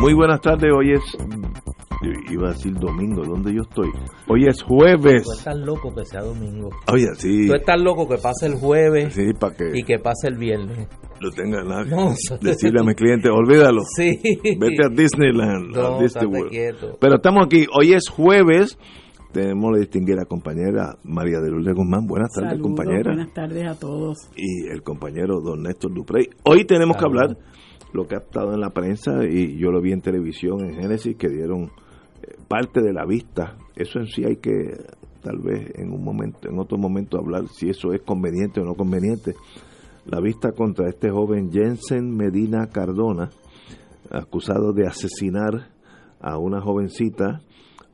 Muy buenas tardes, hoy es, iba a decir domingo, ¿dónde yo estoy? Hoy es jueves. Tú estás loco que sea domingo. Oye, sí. Tú estás loco que pase el jueves Sí, para que y que pase el viernes. lo tenga la, No, decirle a mi cliente, olvídalo. Sí. Vete a Disneyland, a No, Disney estate World. quieto. Pero estamos aquí, hoy es jueves. Tenemos la distinguida compañera María de Lourdes Guzmán. Buenas tardes, Saludos, compañera. Buenas tardes a todos. y el compañero don Néstor Duprey. Hoy tenemos que Saludos. hablar lo que ha estado en la prensa y yo lo vi en televisión en Génesis que dieron eh, parte de la vista. Eso en sí hay que tal vez en un momento, en otro momento hablar si eso es conveniente o no conveniente. La vista contra este joven Jensen Medina Cardona, acusado de asesinar a una jovencita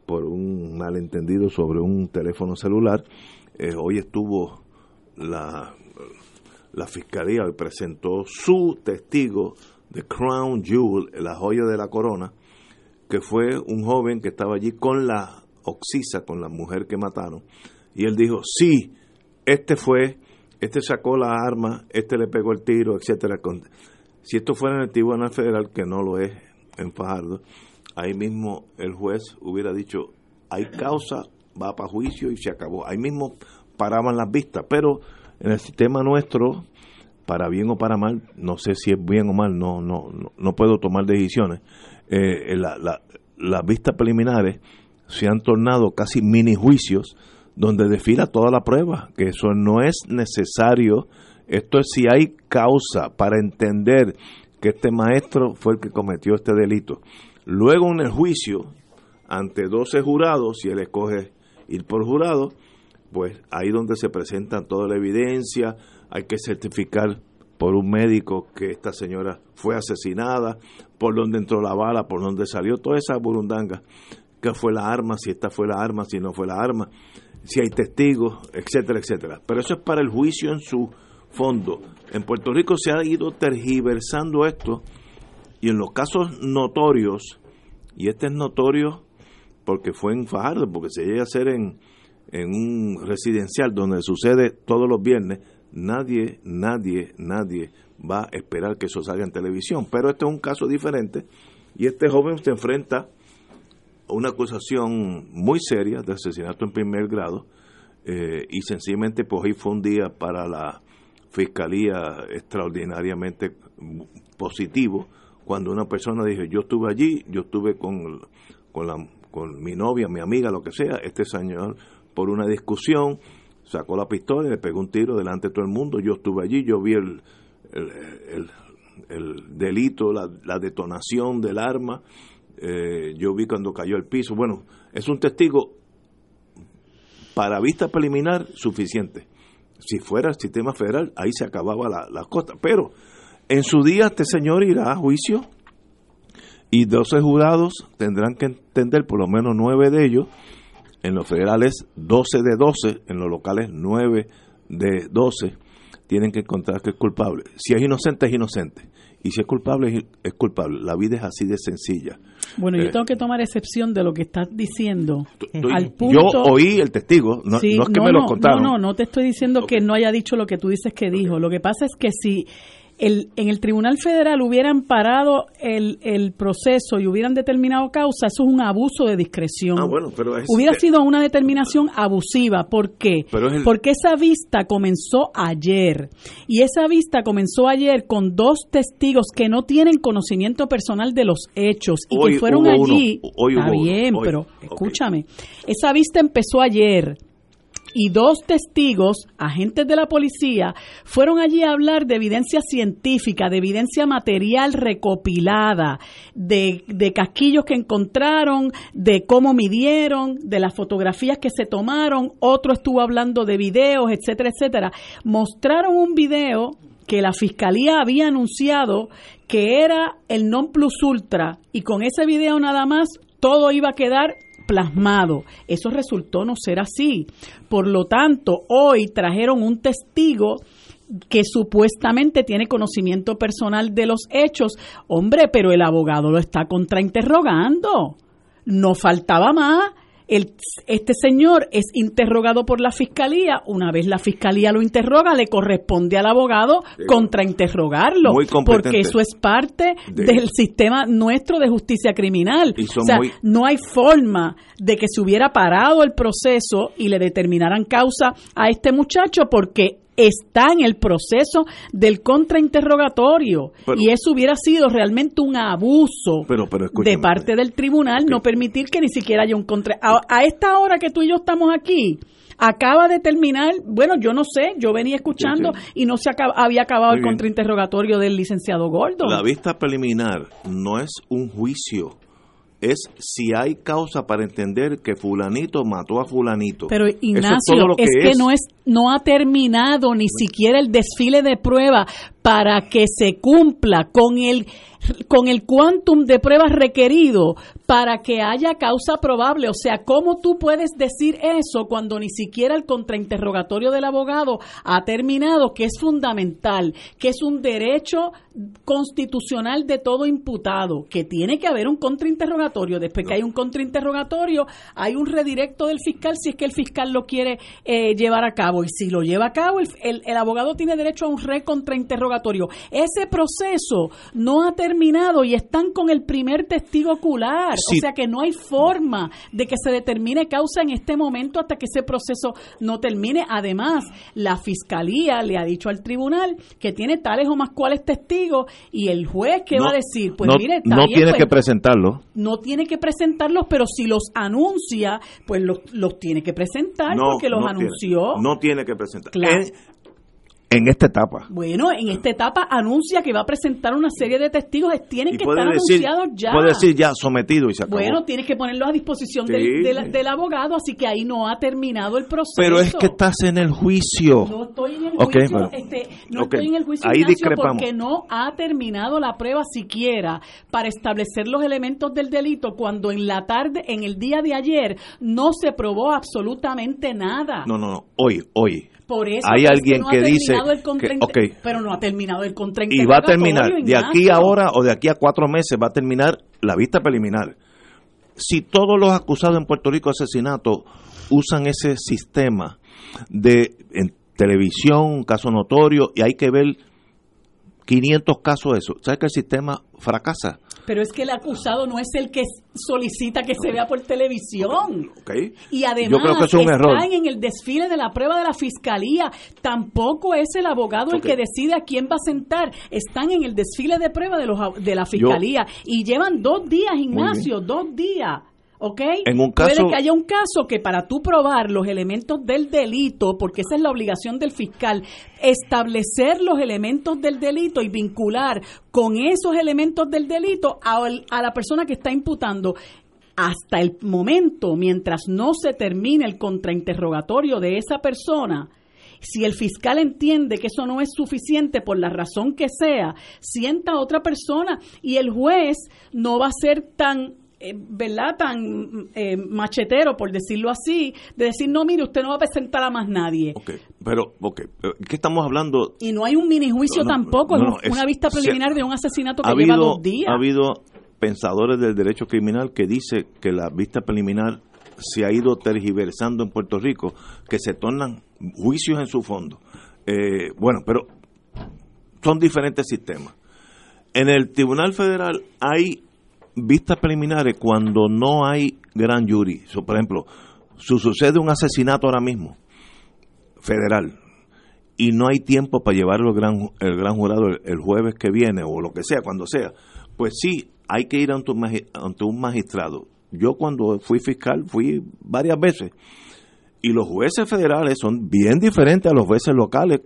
por un malentendido sobre un teléfono celular. Eh, hoy estuvo la, la fiscalía, hoy presentó su testigo de Crown Jewel, la joya de la corona, que fue un joven que estaba allí con la Oxisa, con la mujer que mataron. Y él dijo, sí, este fue, este sacó la arma, este le pegó el tiro, etcétera. Si esto fuera en el Tribunal Federal, que no lo es en Fajardo, ahí mismo el juez hubiera dicho, hay causa, va para juicio y se acabó. Ahí mismo paraban las vistas, pero en el sistema nuestro, para bien o para mal, no sé si es bien o mal, no, no, no, no puedo tomar decisiones. Eh, la- la- las vistas preliminares se han tornado casi mini juicios donde desfila toda la prueba, que eso no es necesario. Esto es si hay causa para entender que este maestro fue el que cometió este delito. Luego en el juicio, ante 12 jurados, si él escoge ir por jurado, pues ahí donde se presenta toda la evidencia, hay que certificar por un médico que esta señora fue asesinada, por dónde entró la bala, por dónde salió, toda esa burundanga, que fue la arma, si esta fue la arma, si no fue la arma, si hay testigos, etcétera, etcétera. Pero eso es para el juicio en su fondo. En Puerto Rico se ha ido tergiversando esto y en los casos notorios, y este es notorio porque fue en Fajardo, porque se llega a hacer en, en un residencial donde sucede todos los viernes, nadie, nadie, nadie va a esperar que eso salga en televisión. Pero este es un caso diferente y este joven se enfrenta a una acusación muy seria de asesinato en primer grado eh, y sencillamente pues hoy fue un día para la fiscalía extraordinariamente positivo cuando una persona dijo yo estuve allí, yo estuve con, con, la, con mi novia, mi amiga, lo que sea, este señor por una discusión sacó la pistola y le pegó un tiro delante de todo el mundo, yo estuve allí, yo vi el, el, el- el delito, la, la detonación del arma, eh, yo vi cuando cayó al piso, bueno, es un testigo para vista preliminar suficiente. Si fuera el sistema federal, ahí se acababa la, la cosa. Pero en su día este señor irá a juicio y 12 jurados tendrán que entender, por lo menos 9 de ellos, en los federales 12 de 12, en los locales 9 de 12, tienen que encontrar que es culpable. Si es inocente, es inocente. Y si es culpable, es, culpable. La vida es así de sencilla. Bueno, Eh. yo tengo que tomar excepción de lo que estás diciendo. Al Yo punto, oí el testigo, no, Sí, no es que no, me lo no, contaron. No, no, no te estoy diciendo que no haya dicho lo que tú dices que dijo. Lo que pasa es que si el, en el Tribunal Federal hubieran parado el, el proceso y hubieran determinado causa, eso es un abuso de discreción. Ah, bueno, pero es- Hubiera eh, sido una determinación abusiva. ¿Por qué? Pero es el- Porque esa vista comenzó ayer. Y esa vista comenzó ayer con dos testigos que no tienen conocimiento personal de los hechos y Hoy que fueron allí. uno. Hoy Está uno. bien, Hoy. pero escúchame. Esa vista empezó ayer y dos testigos, agentes de la policía, fueron allí a hablar de evidencia científica, de evidencia material recopilada, de, de casquillos que encontraron, de cómo midieron, de las fotografías que se tomaron, otro estuvo hablando de videos, etcétera, etcétera. Mostraron un video que la fiscalía había anunciado que era el non plus ultra y con ese video nada más todo iba a quedar plasmado. Eso resultó no ser así. Por lo tanto, hoy trajeron un testigo que supuestamente tiene conocimiento personal de los hechos. Hombre, pero el abogado lo está contrainterrogando. No faltaba más. El, este señor es interrogado por la fiscalía. Una vez la fiscalía lo interroga, le corresponde al abogado contrainterrogarlo. Porque eso es parte del sistema nuestro de justicia criminal. O sea, no hay forma de que se hubiera parado el proceso y le determinaran causa a este muchacho porque está en el proceso del contrainterrogatorio. Y eso hubiera sido realmente un abuso de parte del tribunal no permitir que ni siquiera haya un contra a, esta hora que tú y yo estamos aquí acaba de terminar, bueno, yo no sé, yo venía escuchando y no se había acabado el contrainterrogatorio del licenciado Gordo. La vista preliminar no es un juicio es si hay causa para entender que fulanito mató a fulanito. Pero Ignacio, es, que, no es no ha terminado ni siquiera el desfile de prueba para que se cumpla con el con el quantum de pruebas requerido para que haya causa probable. O sea, ¿cómo tú puedes decir eso cuando ni siquiera el contrainterrogatorio del abogado ha terminado, que es fundamental, que es un derecho constitucional de todo imputado, que tiene que haber un contrainterrogatorio. Después que hay un contrainterrogatorio, hay un redirecto del fiscal si es que el fiscal lo quiere eh, llevar a cabo. Y si lo lleva a cabo, el, el abogado tiene derecho a un recontrainterrogatorio. Ese proceso no ha terminado y están con el primer testigo ocular. O sea que no hay forma de que se determine causa en este momento hasta que ese proceso no termine. Además, la fiscalía le ha dicho al tribunal que tiene tales o más cuales testigos y el juez que va a decir, pues mire, no tiene pues, que presentarlos. No tiene que presentarlos, pero si los anuncia, pues los, los tiene que presentar porque los anunció. no tiene que presentar. En esta etapa. Bueno, en esta etapa anuncia que va a presentar una serie de testigos, tienen que estar anunciados ya. Puede decir ya sometido y se acabó. Bueno, tienes que ponerlos a disposición del, abogado, así que ahí no ha terminado el proceso. Pero es que estás en el juicio. No estoy en el juicio, este, no estoy en el juicio ahí porque no ha terminado la prueba siquiera para establecer los elementos del delito cuando en la tarde, en el día de ayer, no se probó absolutamente nada. No, no, no, hoy, hoy. Por eso hay alguien que, dice que, pero no ha terminado el Y va a terminar de aquí a ahora o de aquí a cuatro meses va a terminar la vista preliminar. Si todos los acusados en Puerto Rico de asesinato usan ese sistema de en televisión, caso notorio y hay que ver 500 casos de eso, ¿sabes que el sistema fracasa? Pero es que el acusado no es el que solicita que se vea por televisión. Y además están en el desfile de la prueba de la fiscalía. Tampoco es el abogado el que decide a quién va a sentar. Están en el desfile de prueba de, los, de la fiscalía. y llevan dos días, Ignacio, dos días. ¿Ok? En un caso, Puede que haya un caso que para tú probar los elementos del delito, porque esa es la obligación del fiscal, establecer los elementos del delito y vincular con esos elementos del delito a, a la persona que está imputando hasta el momento, mientras no se termine el contrainterrogatorio de esa persona, si el fiscal entiende que eso no es suficiente por la razón que sea, sienta a otra persona y el juez no va a ser tan eh, ¿verdad? Tan eh, machetero, por decirlo así, de decir, no, mire, usted no va a presentar a más nadie. Ok, pero, okay, ¿qué estamos hablando? Y no hay un mini juicio tampoco, es una vista preliminar de un asesinato que lleva dos días. Ha habido pensadores del derecho criminal que dice que la vista preliminar se ha ido tergiversando en Puerto Rico, que se tornan juicios en su fondo. Eh, bueno, pero son diferentes sistemas. En el Tribunal Federal hay vistas preliminares cuando no hay gran jury. por ejemplo, si sucede un asesinato ahora mismo, federal, y no hay tiempo para llevarlo el gran jurado el, jueves que viene o lo que sea, cuando sea, pues sí, hay que ir ante un, ante un magistrado. Yo cuando fui fiscal fui varias veces y los jueces federales son bien diferentes a los jueces locales.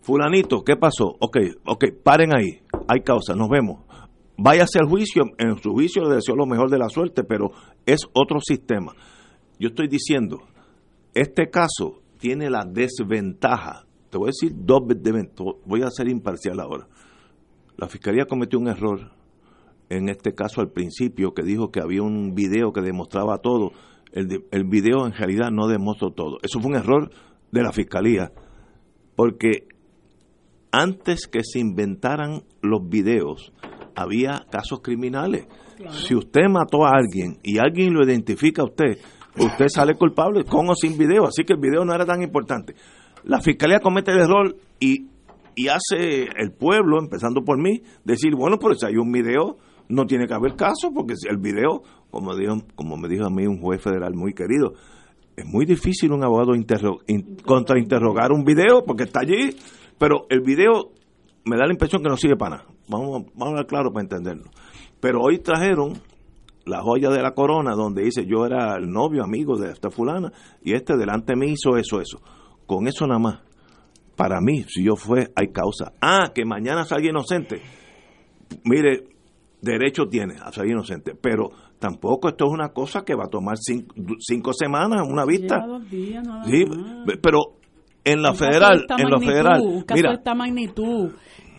Fulanito, ¿qué pasó? Ok, ok, paren ahí, hay causa, nos vemos váyase al juicio, en su juicio le deseo lo mejor de la suerte, pero es otro sistema. Yo estoy diciendo, este caso tiene la desventaja, te voy a decir dos voy a ser imparcial ahora. La Fiscalía cometió un error, en este caso al principio, que dijo que había un video que demostraba todo. El, el video en realidad no demostró todo. Eso fue un error de la Fiscalía, porque antes que se inventaran los videos, había casos criminales. Si usted mató a alguien y alguien lo identifica a usted, usted sale culpable con o sin video, así que el video no era tan importante. La fiscalía comete el error y, y hace el pueblo, empezando por mí, decir, bueno, pero si hay un video, no tiene que haber caso, porque si el video, como, dijo, como me dijo a mí un juez federal muy querido, es muy difícil un abogado interro- in- contrainterrogar un video porque está allí, pero el video me da la impresión que no sirve para nada. Vamos, a- vamos a hablar claro para entenderlo. Pero hoy trajeron la joya de la corona donde dice yo era el novio, amigo de esta fulana y este delante me hizo eso, eso. Con eso nada más. Para mí, si yo fue, hay causa. Ah, que mañana salga inocente. Mire, derecho tiene a salir inocente, pero tampoco esto es una cosa que va a tomar cinco, cinco semanas, una vista. Días nada Sí, pero en la Un de federal, en la federal, un caso mira, de esta magnitud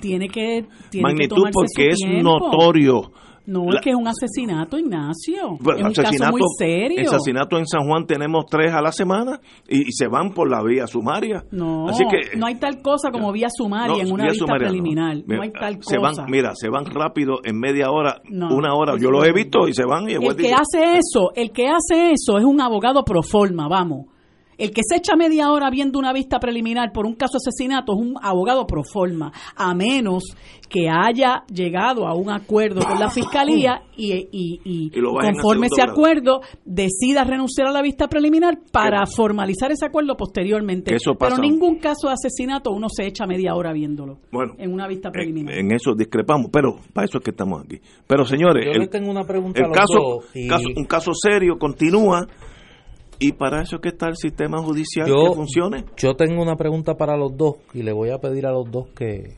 tiene que tiene que magnitud tomarse porque su es notorio. No, La- es que es un asesinato, Ignacio. Es un caso muy serio. asesinato en San Juan tenemos tres a la semana y, y se van por la vía sumaria. No, Así que, no hay tal cosa como vía sumaria no, en una vía vista sumaria preliminar. No, Mira, hay tal se cosa. van, mira, se van rápido en media hora, No, una hora. Yo los he visto y se van y el El que hace eso, el que hace eso es un abogado pro forma, vamos. El que se echa media hora viendo una vista preliminar por un caso de asesinato es un abogado pro forma, a menos que haya llegado a un acuerdo con la fiscalía y, y- y conforme ese acuerdo decida renunciar a la vista preliminar para formalizar ese acuerdo posteriormente. Que eso pasa. Pero ningún caso de asesinato uno se echa media hora viéndolo Bueno, en una vista preliminar. en eso discrepamos, pero para eso es que estamos aquí. Pero señores, Yo el, le tengo una pregunta el a los caso, dos. y caso- un caso serio continúa y para eso es que está el sistema judicial yo, que funcione. yo tengo una pregunta para los dos y le voy a pedir a los dos que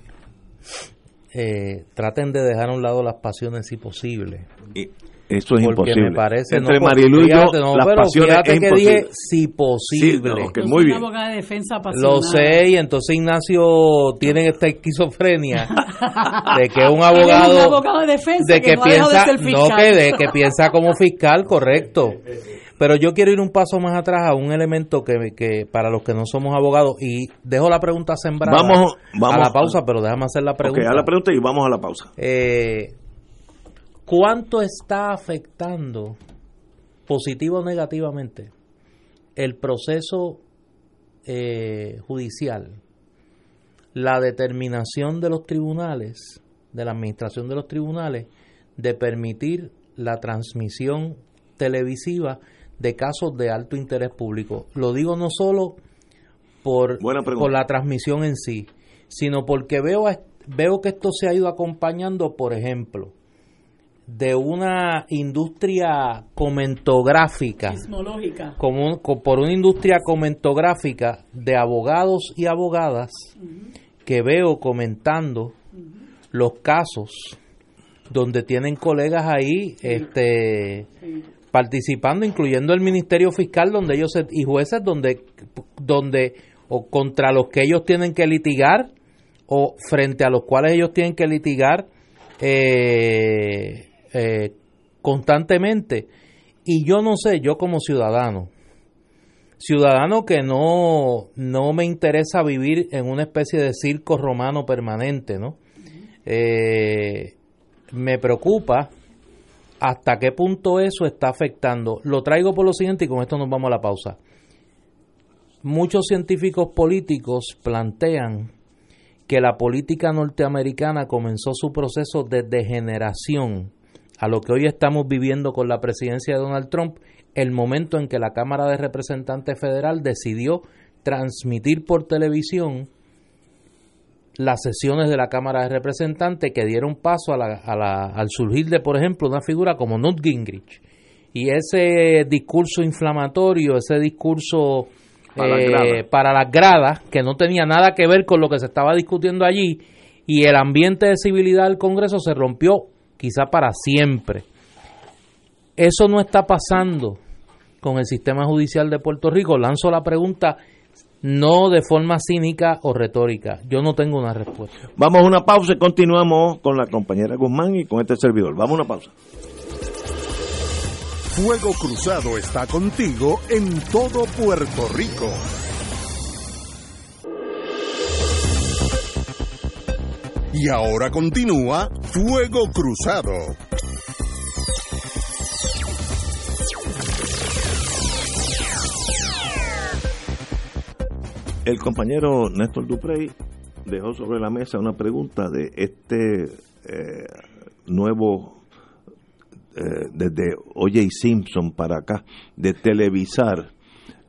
eh, traten de dejar a un lado las pasiones si posible. Y eso es porque imposible. me parece Entre no, Marilu y yo, no, las pero pasiones fíjate es que imposible. dije si posible. Sí, no, que Yo muy bien. de defensa. Lo sé, y entonces Ignacio tiene esta esquizofrenia de que un abogado, un abogado de defensa de que, dejado piensa, de ser no que, de que piensa como fiscal, correcto. Pero yo quiero ir un paso más atrás a un elemento que, que para los que no somos abogados y dejo la pregunta sembrada Vamos- vamos a la pausa, pero déjame hacer la pregunta. Ok, a la pregunta y vamos a la pausa. Eh, ¿Cuánto está afectando positivo o negativamente el proceso eh, judicial, la determinación de los tribunales, de la administración de los tribunales, de permitir la transmisión televisiva de casos de alto interés público? Lo digo no solo por, Buena pregunta. por la transmisión en sí, sino porque veo, a- veo que esto se ha ido acompañando, por ejemplo, de una industria comentográfica, Sismológica. como un- co- por una industria comentográfica de abogados y abogadas que veo comentando los casos donde tienen colegas ahí este participando incluyendo el Ministerio Fiscal donde ellos se- y jueces donde donde o contra los que ellos tienen que litigar o frente a los cuales ellos tienen que litigar eh, eh, constantemente y yo no sé yo como ciudadano ciudadano que no, no me interesa vivir en una especie de circo romano permanente, ¿no? Eh, me preocupa hasta qué punto eso está afectando. Lo traigo por lo siguiente y con esto nos vamos a la pausa. Muchos científicos políticos plantean que la política norteamericana comenzó su proceso de degeneración a lo que hoy estamos viviendo con la presidencia de Donald Trump, el momento en que la Cámara de Representantes Federal decidió transmitir por televisión las sesiones de la Cámara de Representantes que dieron paso a la- a la- al surgir de, por ejemplo, una figura como Newt Gingrich. Y ese discurso inflamatorio, ese discurso Para las eh, gradas. para las gradas, que no tenía nada que ver con lo que se estaba discutiendo allí, y el ambiente de civilidad del Congreso se rompió quizá para siempre. Eso no está pasando con el sistema judicial de Puerto Rico. Lanzo la pregunta no de forma cínica o retórica. Yo no tengo una respuesta. Vamos a una pausa y continuamos con la compañera Guzmán y con este servidor. Vamos a una pausa. Fuego Cruzado está contigo en todo Puerto Rico. Y ahora continúa Fuego Cruzado. El compañero Néstor Duprey dejó sobre la mesa una pregunta de este eh, nuevo, eh, desde O.J. Simpson para acá, de televisar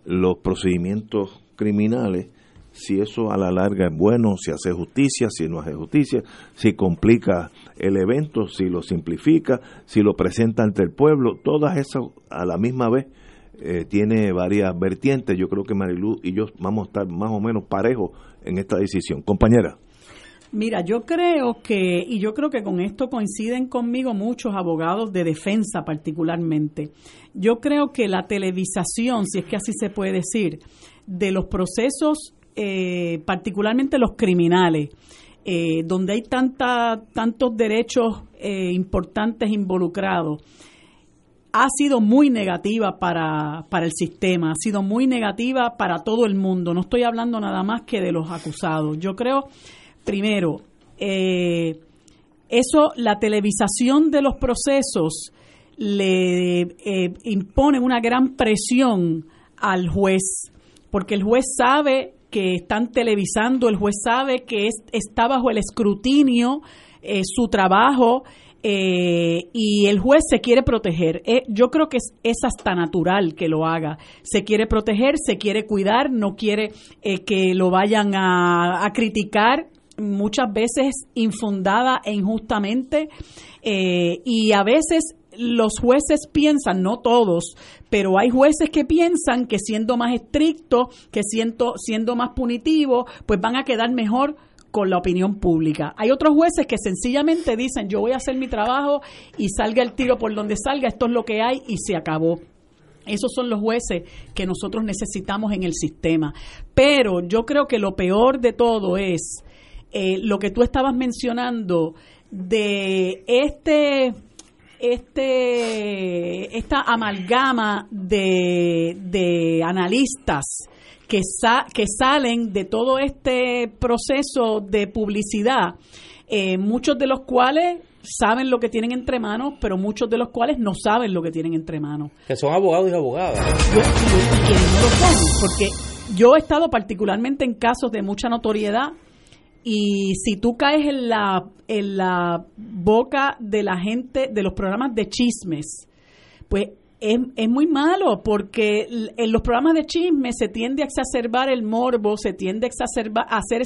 los procedimientos criminales, si eso a la larga es bueno, si hace justicia, si no hace justicia, si complica el evento, si lo simplifica, si lo presenta ante el pueblo, todas esas a la misma vez eh, tiene varias vertientes. Yo creo que Marilu y yo vamos a estar más o menos parejos en esta decisión. Compañera. Mira, yo creo que, y yo creo que con esto coinciden conmigo muchos abogados de defensa particularmente, yo creo que la televisación, si es que así se puede decir, de los procesos, eh, particularmente los criminales, eh, donde hay tanta, tantos derechos importantes involucrados, ha sido muy negativa para, para el sistema, ha sido muy negativa para todo el mundo. No estoy hablando nada más que de los acusados. Yo creo, primero, eh, eso, la televisación de los procesos le eh, impone una gran presión al juez, porque el juez sabe que están televisando, el juez sabe que es, está bajo el escrutinio eh, su trabajo eh, y el juez se quiere proteger. Eh, yo creo que es, hasta natural que lo haga. Se quiere proteger, se quiere cuidar, no quiere eh, que lo vayan a, a, criticar muchas veces infundada e injustamente y a veces los jueces piensan, no todos, pero hay jueces que piensan que siendo más estrictos, que siendo, siendo más punitivos, pues van a quedar mejor con la opinión pública. Hay otros jueces que sencillamente dicen, yo voy a hacer mi trabajo y salga el tiro por donde salga, esto es lo que hay y se acabó. Esos son los jueces que nosotros necesitamos en el sistema. Pero yo creo que lo peor de todo es eh, lo que tú estabas mencionando de este este esta amalgama de, de analistas que, que salen de todo este proceso de publicidad, eh, muchos de los cuales saben lo que tienen entre manos, pero muchos de los cuales no saben lo que tienen entre manos. Que son abogados y abogadas. Yo, y, quienes no lo son, porque yo he estado particularmente en casos de mucha notoriedad y si tú caes en la, en la boca de la gente de los programas de chismes, pues es, es, muy malo porque en los programas de chisme se tiende a exacerbar el morbo, se tiende a exacerbar, a ser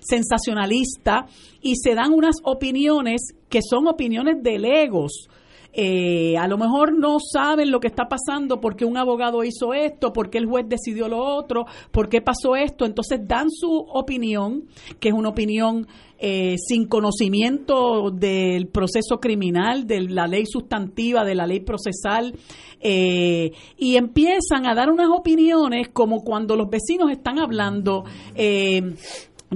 sensacionalista y se dan unas opiniones que son opiniones de legos eh, a lo mejor no saben lo que está pasando porque un abogado hizo esto, porque el juez decidió lo otro, por qué pasó esto. Entonces dan su opinión, que es una opinión eh, sin conocimiento del proceso criminal, de la ley sustantiva, de la ley procesal, eh, y empiezan a dar unas opiniones como cuando los vecinos están hablando. Eh,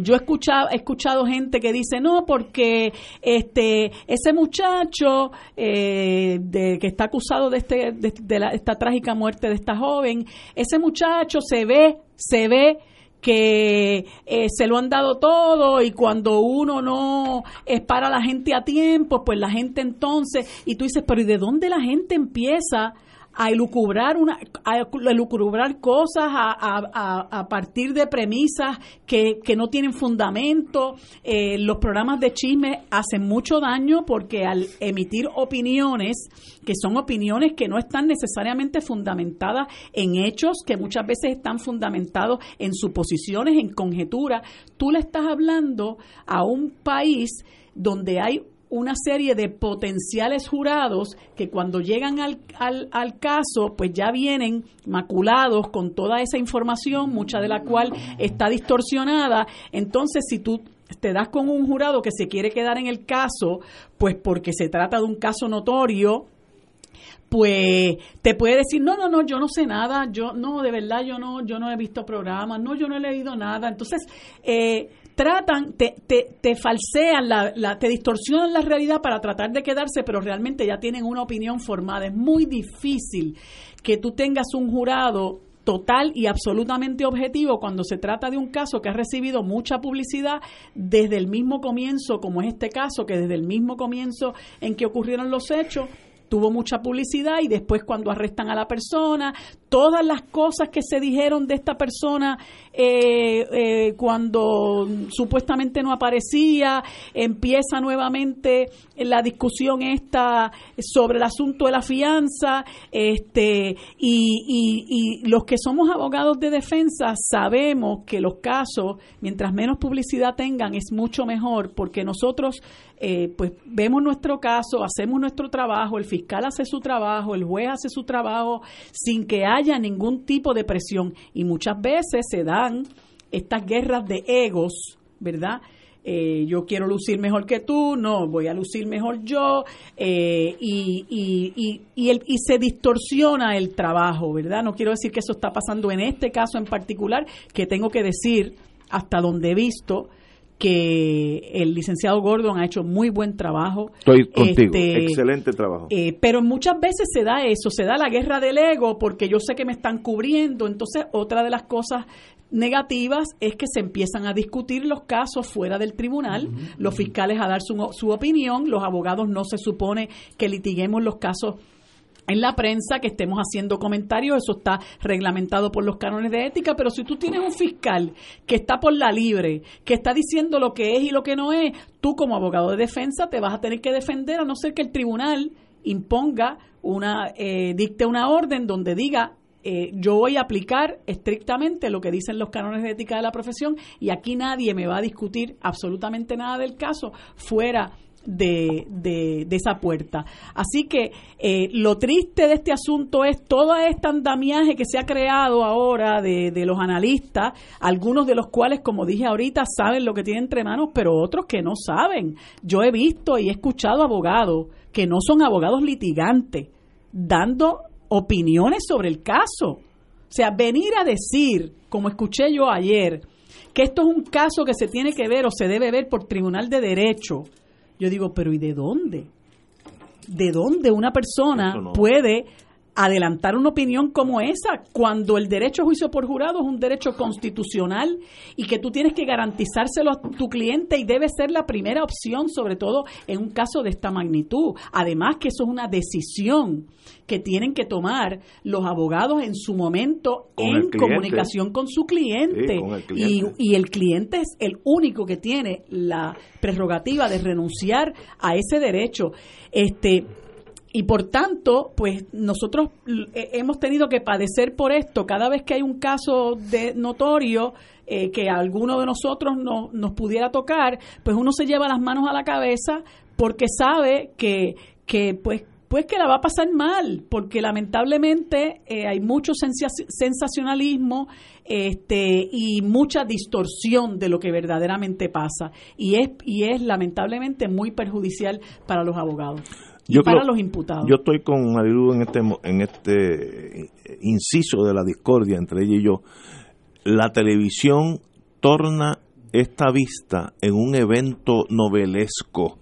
yo he escuchado, he escuchado gente que dice no porque este ese muchacho eh, de, que está acusado de este de, esta trágica muerte de esta joven ese muchacho se ve se ve que eh, se lo han dado todo y cuando uno no es para la gente a tiempo, pues la gente entonces, y tú dices, pero ¿y de dónde la gente empieza a elucubrar, una, a elucubrar cosas a, a, partir de premisas que, que no tienen fundamento. Eh, los programas de chisme hacen mucho daño porque al emitir opiniones, que son opiniones que no están necesariamente fundamentadas en hechos, que muchas veces están fundamentados en suposiciones, en conjeturas, tú le estás hablando a un país donde hay una serie de potenciales jurados que cuando llegan al, al, al, caso, pues ya vienen maculados con toda esa información, mucha de la cual está distorsionada. Entonces, si tú te das con un jurado que se quiere quedar en el caso, pues porque se trata de un caso notorio, pues te puede decir, no, no, no, yo no sé nada, yo no, de verdad, yo no, yo no he visto programas, no, yo no he leído nada. Entonces, eh, tratan, te, te, te falsean, la, la, te distorsionan la realidad para tratar de quedarse, pero realmente ya tienen una opinión formada. Es muy difícil que tú tengas un jurado total y absolutamente objetivo cuando se trata de un caso que ha recibido mucha publicidad desde el mismo comienzo, como es este caso, que desde el mismo comienzo en que ocurrieron los hechos, tuvo mucha publicidad y después cuando arrestan a la persona, todas las cosas que se dijeron de esta persona eh, eh, cuando supuestamente no aparecía, empieza nuevamente la discusión esta sobre el asunto de la fianza, este, y, y los que somos abogados de defensa sabemos que los casos, mientras menos publicidad tengan, es mucho mejor porque nosotros eh, pues vemos nuestro caso, hacemos nuestro trabajo, el fiscal hace su trabajo, el juez hace su trabajo, sin que haya ningún tipo de presión. Y muchas veces se estas guerras de egos, ¿verdad? Eh, yo quiero lucir mejor que tú, no, voy a lucir mejor yo, eh, y, y, y, el, y se distorsiona el trabajo, ¿verdad? No quiero decir que eso está pasando en este caso en particular, que tengo que decir, hasta donde he visto, que el licenciado Gordon ha hecho muy buen trabajo. Estoy contigo, este, excelente trabajo. Eh, pero muchas veces se da eso, se da la guerra del ego porque yo sé que me están cubriendo. Entonces, otra de las cosas negativas es que se empiezan a discutir los casos fuera del tribunal, los fiscales a dar su, su opinión, los abogados no se supone que litiguemos los casos en la prensa, que estemos haciendo comentarios, eso está reglamentado por los cánones de ética, pero si tú tienes un fiscal que está por la libre, que está diciendo lo que es y lo que no es, tú como abogado de defensa te vas a tener que defender a no ser que el tribunal imponga una, eh, dicte una orden donde diga eh, yo voy a aplicar estrictamente lo que dicen los cánones de ética de la profesión y aquí nadie me va a discutir absolutamente nada del caso fuera de, de, esa puerta. Así que eh, lo triste de este asunto es todo este andamiaje que se ha creado ahora de, de, los analistas, algunos de los cuales, como dije ahorita, saben lo que tienen entre manos, pero otros que no saben. Yo he visto y he escuchado abogados que no son abogados litigantes dando opiniones sobre el caso. O sea, venir a decir, como escuché yo ayer, que esto es un caso que se tiene que ver o se debe ver por tribunal de derecho, yo digo, pero ¿y de dónde? ¿De dónde una persona puede adelantar una opinión como esa cuando el derecho a juicio por jurado es un derecho constitucional y que tú tienes que garantizárselo a tu cliente y debe ser la primera opción, sobre todo en un caso de esta magnitud. Además que eso es una decisión que tienen que tomar los abogados en su momento en comunicación con su cliente. Y, y el cliente es el único que tiene la prerrogativa de renunciar a ese derecho. Este, y por tanto, pues nosotros eh, hemos tenido que padecer por esto. Cada vez que hay un caso de notorio eh, que alguno de nosotros no, nos pudiera tocar, pues uno se lleva las manos a la cabeza porque sabe que, que pues pues que la va a pasar mal, porque lamentablemente eh, hay mucho sensacionalismo este, y mucha distorsión de lo que verdaderamente pasa, y es, y es lamentablemente muy perjudicial para los abogados yo para los imputados. Yo estoy con Marilu en este, en este inciso de la discordia entre ella y yo. La televisión torna esta vista en un evento novelesco,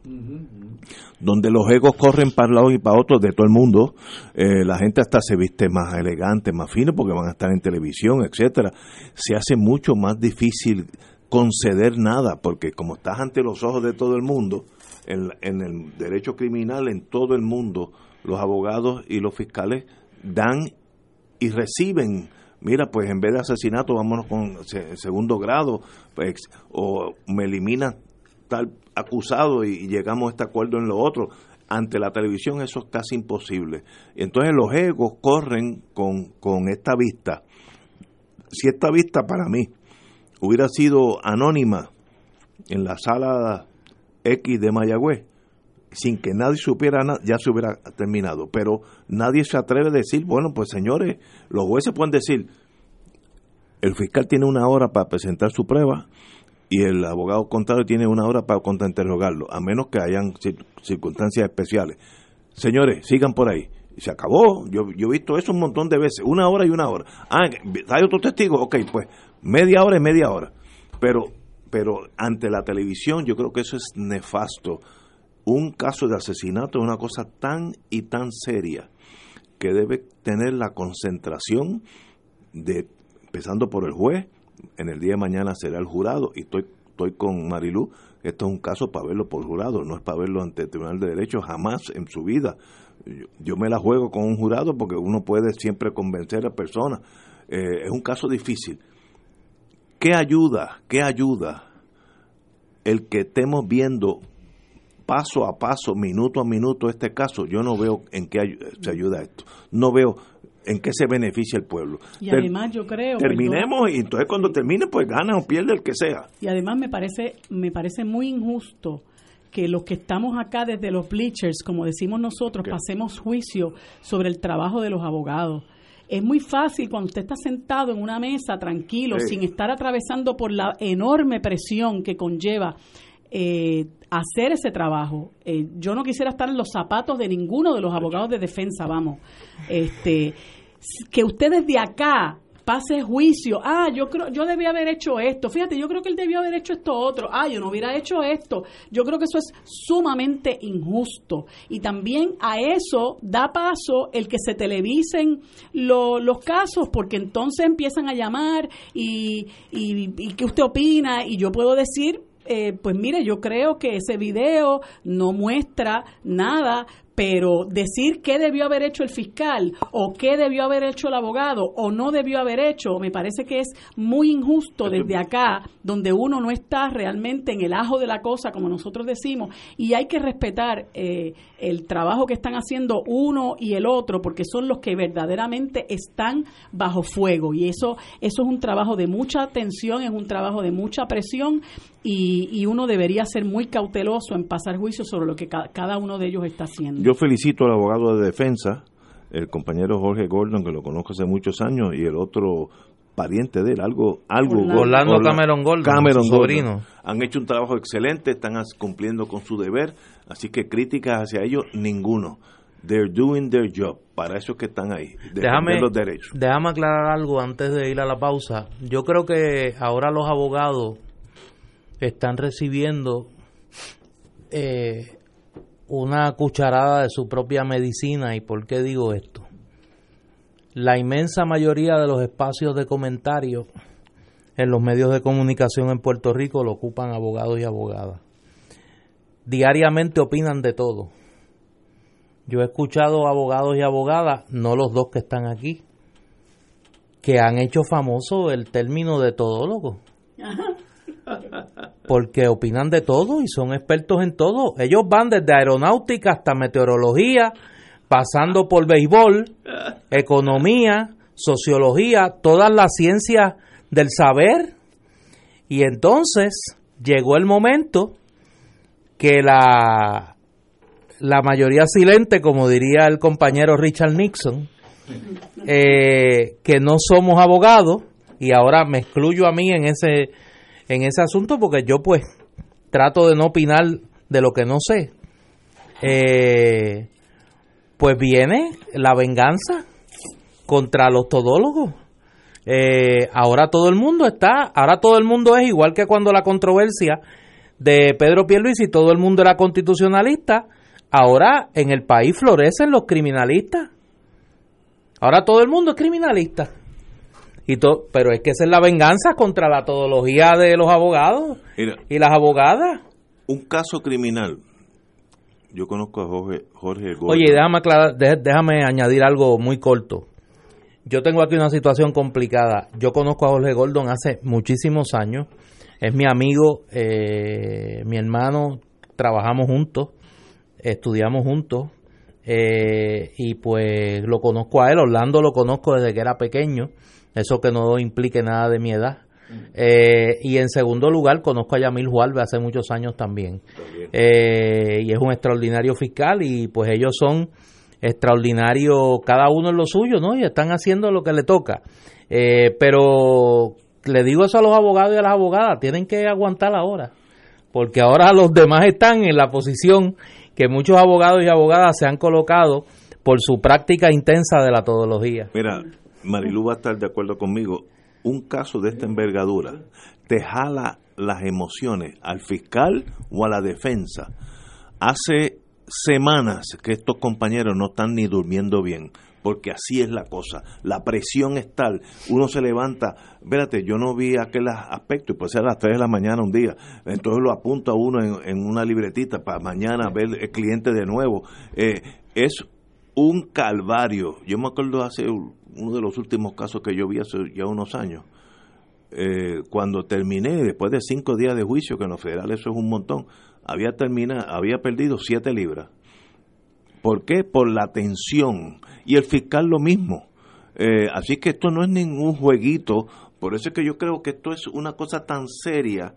donde los egos corren para lado y para otro de todo el mundo. Eh, la gente hasta se viste más elegante, más fino, porque van a estar en televisión, etcétera. Se hace mucho más difícil conceder nada, porque como estás ante los ojos de todo el mundo, en, el derecho criminal en todo el mundo, los abogados y los fiscales dan y reciben mira, pues en vez de asesinato, vámonos con segundo grado, pues, o me elimina tal acusado y llegamos a este acuerdo en lo otro. Ante la televisión eso es casi imposible. Entonces los egos corren con, con esta vista. Si esta vista para mí hubiera sido anónima en la sala X de Mayagüez, sin que nadie supiera nada, ya se hubiera terminado. Pero nadie se atreve a decir, bueno, pues señores, los jueces pueden decir, el fiscal tiene una hora para presentar su prueba y el abogado contrario tiene una hora para contrainterrogarlo, a menos que hayan circunstancias especiales. Señores, sigan por ahí. Se acabó. Yo, yo he visto eso un montón de veces, una hora y una hora. Ah, ¿hay otro testigo? Ok, pues media hora y media hora. Pero, pero ante la televisión yo creo que eso es nefasto. Un caso de asesinato es una cosa tan y tan seria que debe tener la concentración de, empezando por el juez, en el día de mañana será el jurado, y estoy, estoy con Marilú, esto es un caso para verlo por jurado, no es para verlo ante el Tribunal de Derecho jamás en su vida. Yo, me la juego con un jurado porque uno puede siempre convencer a personas. Eh, es un caso difícil. ¿Qué ayuda? ¿Qué ayuda el que estemos viendo paso a paso, minuto a minuto este caso? Yo no veo en qué se ayuda esto. No veo en qué se beneficia el pueblo. Y además yo creo... Terminemos y entonces cuando termine pues gana o pierde el que sea. Y además me parece, me parece muy injusto que los que estamos acá desde los bleachers, como decimos nosotros, pasemos juicio sobre el trabajo de los abogados. Es muy fácil cuando usted está sentado en una mesa tranquilo, sin estar atravesando por la enorme presión que conlleva eh, hacer ese trabajo. Eh, yo no quisiera estar en los zapatos de ninguno de los abogados de defensa, vamos. Este, que ustedes de acá pase juicio. Ah, yo creo, yo debía haber hecho esto. Fíjate, yo creo que él debió haber hecho esto otro. Ah, yo no hubiera hecho esto. Yo creo que eso es sumamente injusto. Y también a eso da paso el que se televisen los casos, porque entonces empiezan a llamar y, y, y qué usted opina. Y yo puedo decir, eh, pues mire, yo creo que ese video no muestra nada, pero decir qué debió haber hecho el fiscal o qué debió haber hecho el abogado o no debió haber hecho, me parece que es muy injusto desde acá, donde uno no está realmente en el ajo de la cosa, como nosotros decimos, y hay que respetar eh, el trabajo que están haciendo uno y el otro, porque son los que verdaderamente están bajo fuego, y eso, eso es un trabajo de mucha tensión, es un trabajo de mucha presión, y, y uno debería ser muy cauteloso en pasar juicio sobre lo que cada uno de ellos está haciendo. Yo felicito al abogado de defensa, el compañero Jorge Gordon, que lo conozco hace muchos años, y el otro pariente de él, algo, algo Orlando, Cameron Gordon, Cameron sobrino. Han hecho un trabajo excelente, están cumpliendo con su deber, así que críticas hacia ellos, ninguno. They're doing their job. Para eso es que están ahí. Déjame, los derechos. déjame aclarar algo antes de ir a la pausa. Yo creo que ahora los abogados están recibiendo eh, una cucharada de su propia medicina. ¿Y por qué digo esto? La inmensa mayoría de los espacios de comentarios en los medios de comunicación en Puerto Rico lo ocupan abogados y abogadas. Diariamente opinan de todo. Yo he escuchado abogados y abogadas, no los dos que están aquí, que han hecho famoso el término de todólogo porque opinan de todo y son expertos en todo. Ellos van desde aeronáutica hasta meteorología, pasando por béisbol, economía, sociología, todas las ciencias del saber. Y entonces llegó el momento que la, la mayoría silente, como diría el compañero Richard Nixon, eh, que no somos abogados, y ahora me excluyo a mí en ese en ese asunto porque yo pues trato de no opinar de lo que no sé. Eh, pues viene la venganza contra los todólogos. Eh, ahora todo el mundo está, ahora todo el mundo es igual que cuando la controversia de Pedro Pierluisi, todo el mundo era constitucionalista, ahora en el país florecen los criminalistas. Ahora todo el mundo es criminalista. Y pero es que esa es la venganza contra la todología de los abogados y las abogadas. Un caso criminal. Yo conozco a Jorge, Jorge Oye, déjame, déjame añadir algo muy corto. Yo tengo aquí una situación complicada. Yo conozco a Jorge Gordon hace muchísimos años. Es mi amigo, eh, mi hermano. Trabajamos juntos, estudiamos juntos. Eh, y pues lo conozco a él. Orlando lo conozco desde que era pequeño eso que no implique nada de mi edad. Eh, y en segundo lugar, conozco a Yamil Jualve hace muchos años también. Eh, y es un extraordinario fiscal y pues ellos son extraordinarios, cada uno en lo suyo, ¿no? Y están haciendo lo que le toca. Eh, pero le digo eso a los abogados y a las abogadas, tienen que aguantar ahora, porque ahora los demás están en la posición que muchos abogados y abogadas se han colocado por su práctica intensa de la todología. Mira, Marilu va a estar de acuerdo conmigo. Un caso de esta envergadura te jala las emociones al fiscal o a la defensa. Hace semanas que estos compañeros no están ni durmiendo bien, porque así es la cosa. La presión es tal, uno se levanta, espérate, yo no vi aquel aspecto, y puede ser a las 3 de la mañana un día, entonces lo apunta uno en, una libretita para mañana ver el cliente de nuevo. Eh, es un calvario. Yo me acuerdo hace uno de los últimos casos que yo vi hace ya unos años. Eh, cuando terminé, después de cinco días de juicio, que en los federales eso es un montón, había terminado, había perdido siete libras. ¿Por qué? Por la tensión. Y el fiscal lo mismo. Eh, así que esto no es ningún jueguito. Por eso es que yo creo que esto es una cosa tan seria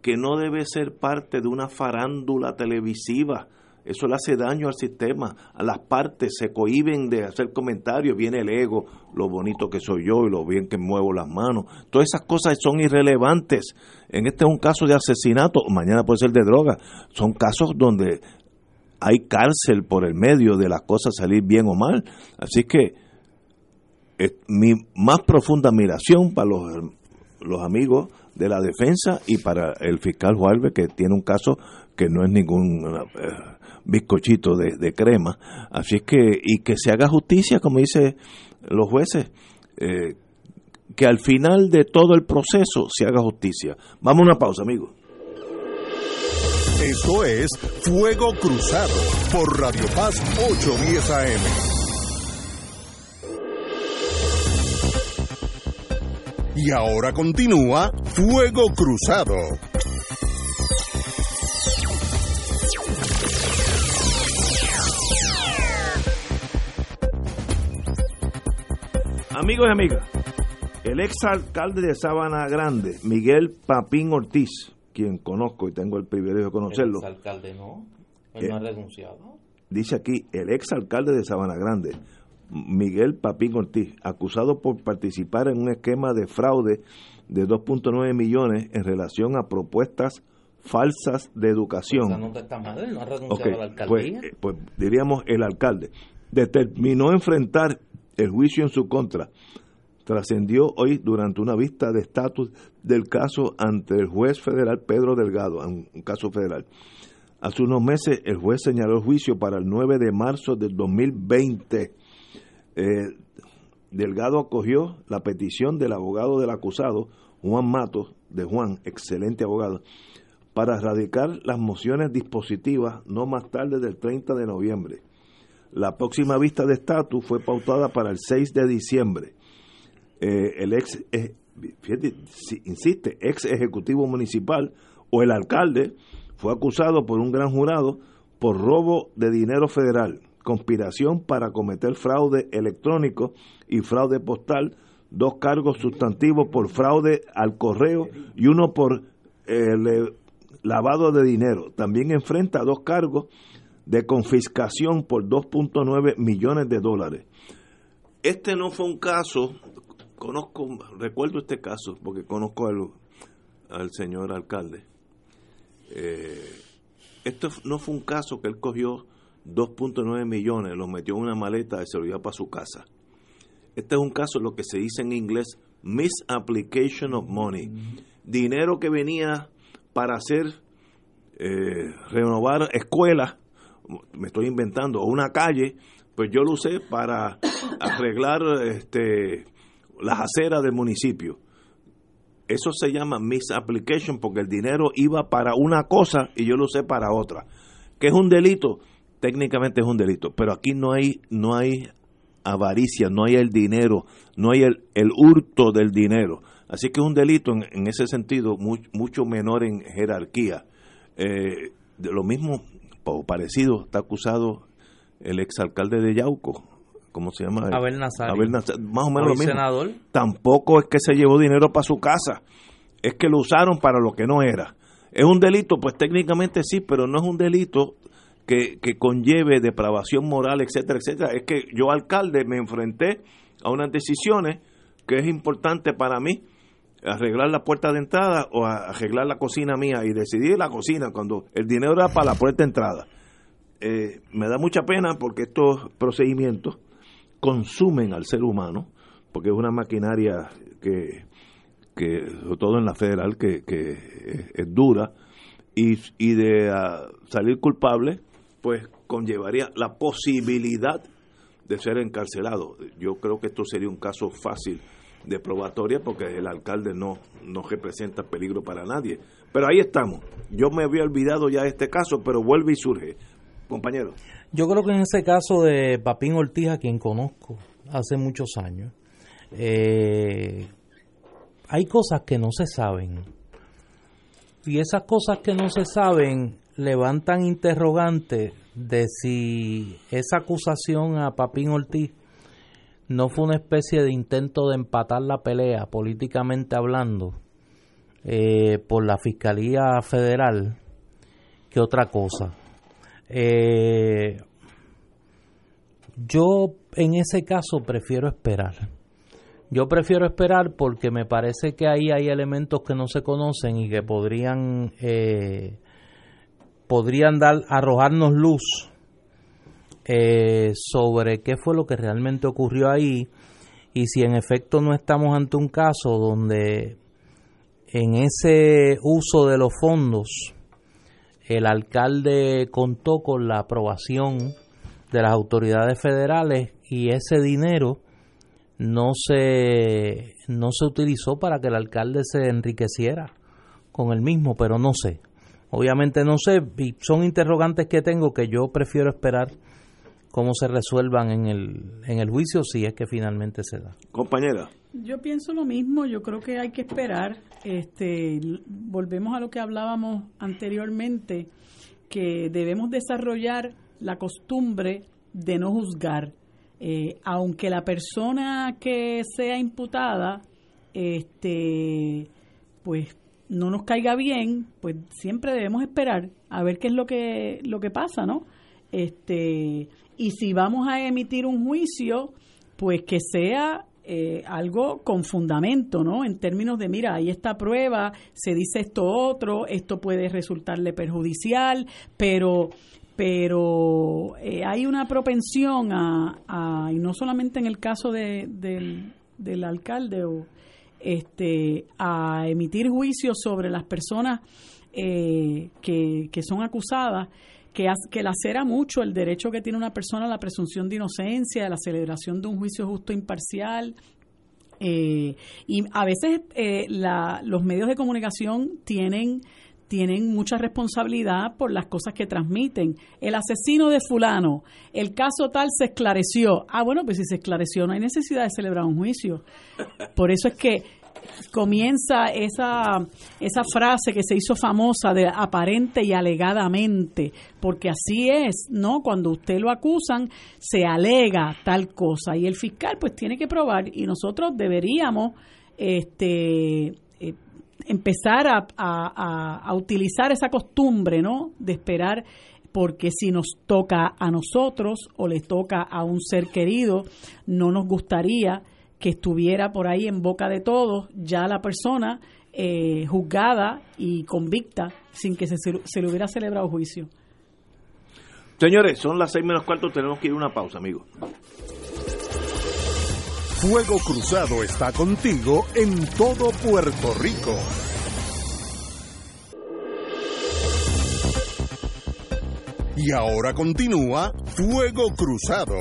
que no debe ser parte de una farándula televisiva. Eso le hace daño al sistema, a las partes se cohiben de hacer comentarios, viene el ego, lo bonito que soy yo y lo bien que muevo las manos. Todas esas cosas son irrelevantes. En este es un caso de asesinato, mañana puede ser de droga. Son casos donde hay cárcel por el medio de las cosas salir bien o mal. Así que mi más profunda admiración para los, los amigos de la defensa y para el fiscal Juárez que tiene un caso que no es ningún eh, bizcochito de, crema. Así es que, y que se haga justicia, como dicen los jueces, eh, que al final de todo el proceso se haga justicia. Vamos a una pausa, amigos. Esto es Fuego Cruzado por Radio Paz 810 AM. Y ahora continúa Fuego Cruzado. Amigos y amigas, el ex alcalde de Sabana Grande, Miguel Papín Ortiz, quien conozco y tengo el privilegio de conocerlo. El alcalde no, él no ha eh, renunciado. Dice aquí, el ex alcalde de Sabana Grande, Miguel Papín Ortiz, acusado por participar en un esquema de fraude de 2.9 millones en relación a propuestas falsas de educación. no está mal, no ha renunciado a la alcaldía. Pues, pues diríamos el alcalde determinó enfrentar el juicio en su contra trascendió hoy durante una vista de estatus del caso ante el juez federal Pedro Delgado, un caso federal. Hace unos meses el juez señaló juicio para el 9 de marzo del 2020. Eh, Delgado acogió la petición del abogado del acusado, Juan Matos, de Juan, excelente abogado, para erradicar las mociones dispositivas no más tarde del 30 de noviembre. La próxima vista de estatus fue pautada para el 6 de diciembre. Eh, el ex, eh, insiste, ex ejecutivo municipal o el alcalde fue acusado por un gran jurado por robo de dinero federal, conspiración para cometer fraude electrónico y fraude postal, dos cargos sustantivos por fraude al correo y uno por eh, lavado de dinero. También enfrenta dos cargos de confiscación por 2.9 millones de dólares. Este no fue un caso, conozco, recuerdo este caso porque conozco al, al señor alcalde. Eh, esto no fue un caso que él cogió 2.9 millones, los metió en una maleta y se lo llevó para su casa. Este es un caso, lo que se dice en inglés, misapplication of money. Dinero que venía para hacer, eh, renovar escuelas me estoy inventando, una calle, pues yo lo usé para arreglar este, las aceras del municipio. Eso se llama misapplication porque el dinero iba para una cosa y yo lo usé para otra. ¿Qué es un delito? Técnicamente es un delito, pero aquí no hay no hay avaricia, no hay el dinero, no hay el, el hurto del dinero. Así que es un delito en, ese sentido mucho menor en jerarquía. Eh, lo mismo o parecido está acusado el exalcalde de Yauco, ¿cómo se llama? Abel Nazario. más o menos lo mismo. Tampoco es que se llevó dinero para su casa, es que lo usaron para lo que no era. ¿Es un delito? Pues técnicamente sí, pero no es un delito que, que conlleve depravación moral, etcétera, etcétera. Es que yo, alcalde, me enfrenté a unas decisiones que es importante para mí arreglar la puerta de entrada o arreglar la cocina mía y decidí la cocina cuando el dinero era para la puerta de entrada. eh, me da mucha pena porque estos procedimientos consumen al ser humano, porque es una maquinaria que, que sobre todo en la federal, que, es, dura, y, y de ah, salir culpable, pues conllevaría la posibilidad de ser encarcelado. Yo creo que esto sería un caso fácil de probatoria porque el alcalde no, no representa peligro para nadie. Pero ahí estamos. Yo me había olvidado ya este caso, pero vuelve y surge. Compañero. Yo creo que en ese caso de Papín Ortiz, a quien conozco hace muchos años, eh, hay cosas que no se saben. Y esas cosas que no se saben levantan interrogantes de si esa acusación a Papín Ortiz no fue una especie de intento de empatar la pelea políticamente hablando eh, por la Fiscalía Federal que otra cosa. Eh, yo en ese caso prefiero esperar. Yo prefiero esperar porque me parece que ahí hay elementos que no se conocen y que podrían eh, podrían dar arrojarnos luz eh, sobre qué fue lo que realmente ocurrió ahí y si en efecto no estamos ante un caso donde en ese uso de los fondos el alcalde contó con la aprobación de las autoridades federales y ese dinero no se no se utilizó para que el alcalde se enriqueciera con el mismo, pero no sé. Obviamente no sé, y son interrogantes que tengo que yo prefiero esperar cómo se resuelvan en el, en el juicio si es que finalmente se da. Compañera. Yo pienso lo mismo, yo creo que hay que esperar. Este, volvemos a lo que hablábamos anteriormente, que debemos desarrollar la costumbre de no juzgar. Eh, aunque la persona que sea imputada, este, pues no nos caiga bien, pues siempre debemos esperar a ver qué es lo que lo que pasa, ¿no? Este, y si vamos a emitir un juicio, pues que sea eh, algo con fundamento, ¿no? En términos de, mira, hay esta prueba, se dice esto otro, esto puede resultarle perjudicial, pero pero eh, hay una propensión a, y no solamente en el caso de, del, del alcalde o este, a emitir juicios sobre las personas eh, que, que, son acusadas, que, que lacera mucho el derecho que tiene una persona a la presunción de inocencia, a la celebración de un juicio justo e imparcial. Eh, y a veces eh, los medios de comunicación tienen tienen mucha responsabilidad por las cosas que transmiten. El asesino de fulano, el caso tal se esclareció. Ah, bueno, pues si se esclareció no hay necesidad de celebrar un juicio. Por eso es que comienza esa, esa frase que se hizo famosa de aparente y alegadamente, porque así es, ¿no? Cuando usted lo acusan, se alega tal cosa y el fiscal pues tiene que probar y nosotros deberíamos este empezar a, a, utilizar esa costumbre, ¿no? De esperar porque si nos toca a nosotros o le toca a un ser querido, no nos gustaría que estuviera por ahí en boca de todos ya la persona eh, juzgada y convicta sin que se, se, le hubiera celebrado juicio. Señores, son las seis menos cuarto, tenemos que ir a una pausa, amigos. Fuego Cruzado está contigo en todo Puerto Rico. Y ahora continúa Fuego Cruzado.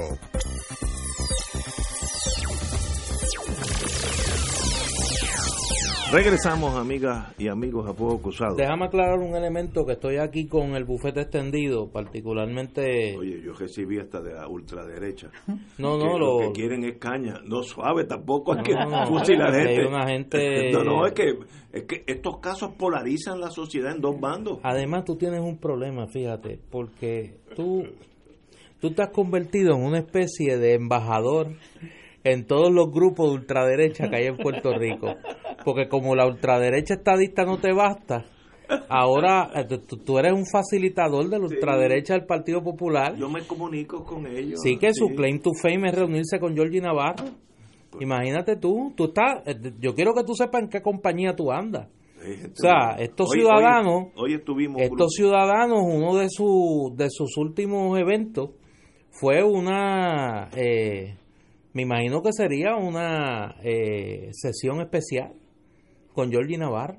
Regresamos, amigas y amigos, a Fuego Cruzado. Déjame aclarar un elemento que estoy aquí con el bufete extendido, particularmente... Oye, yo recibí hasta de la ultraderecha. No, no, lo... que quieren es caña. No suave tampoco, es que fusilar gente. Una gente... No, no, es que, es que estos casos polarizan la sociedad en dos bandos. Además, tú tienes un problema, fíjate, porque tú, tú te has convertido en una especie de embajador en todos los grupos de ultraderecha que hay en Puerto Rico. Porque como la ultraderecha estadista no te basta, ahora eh, tú eres un facilitador de la ultraderecha del Partido Popular. Yo me comunico con ellos. Sí, que su claim to fame es reunirse con Georgie Navarro. Pues Imagínate tú, tú estás, eh, yo quiero que tú sepas en qué compañía tú andas. O sea, estos ciudadanos, hoy, estuvimos estos ciudadanos, uno de sus de sus últimos eventos fue una, eh, me imagino que sería una eh, sesión especial con Georgie Navarro.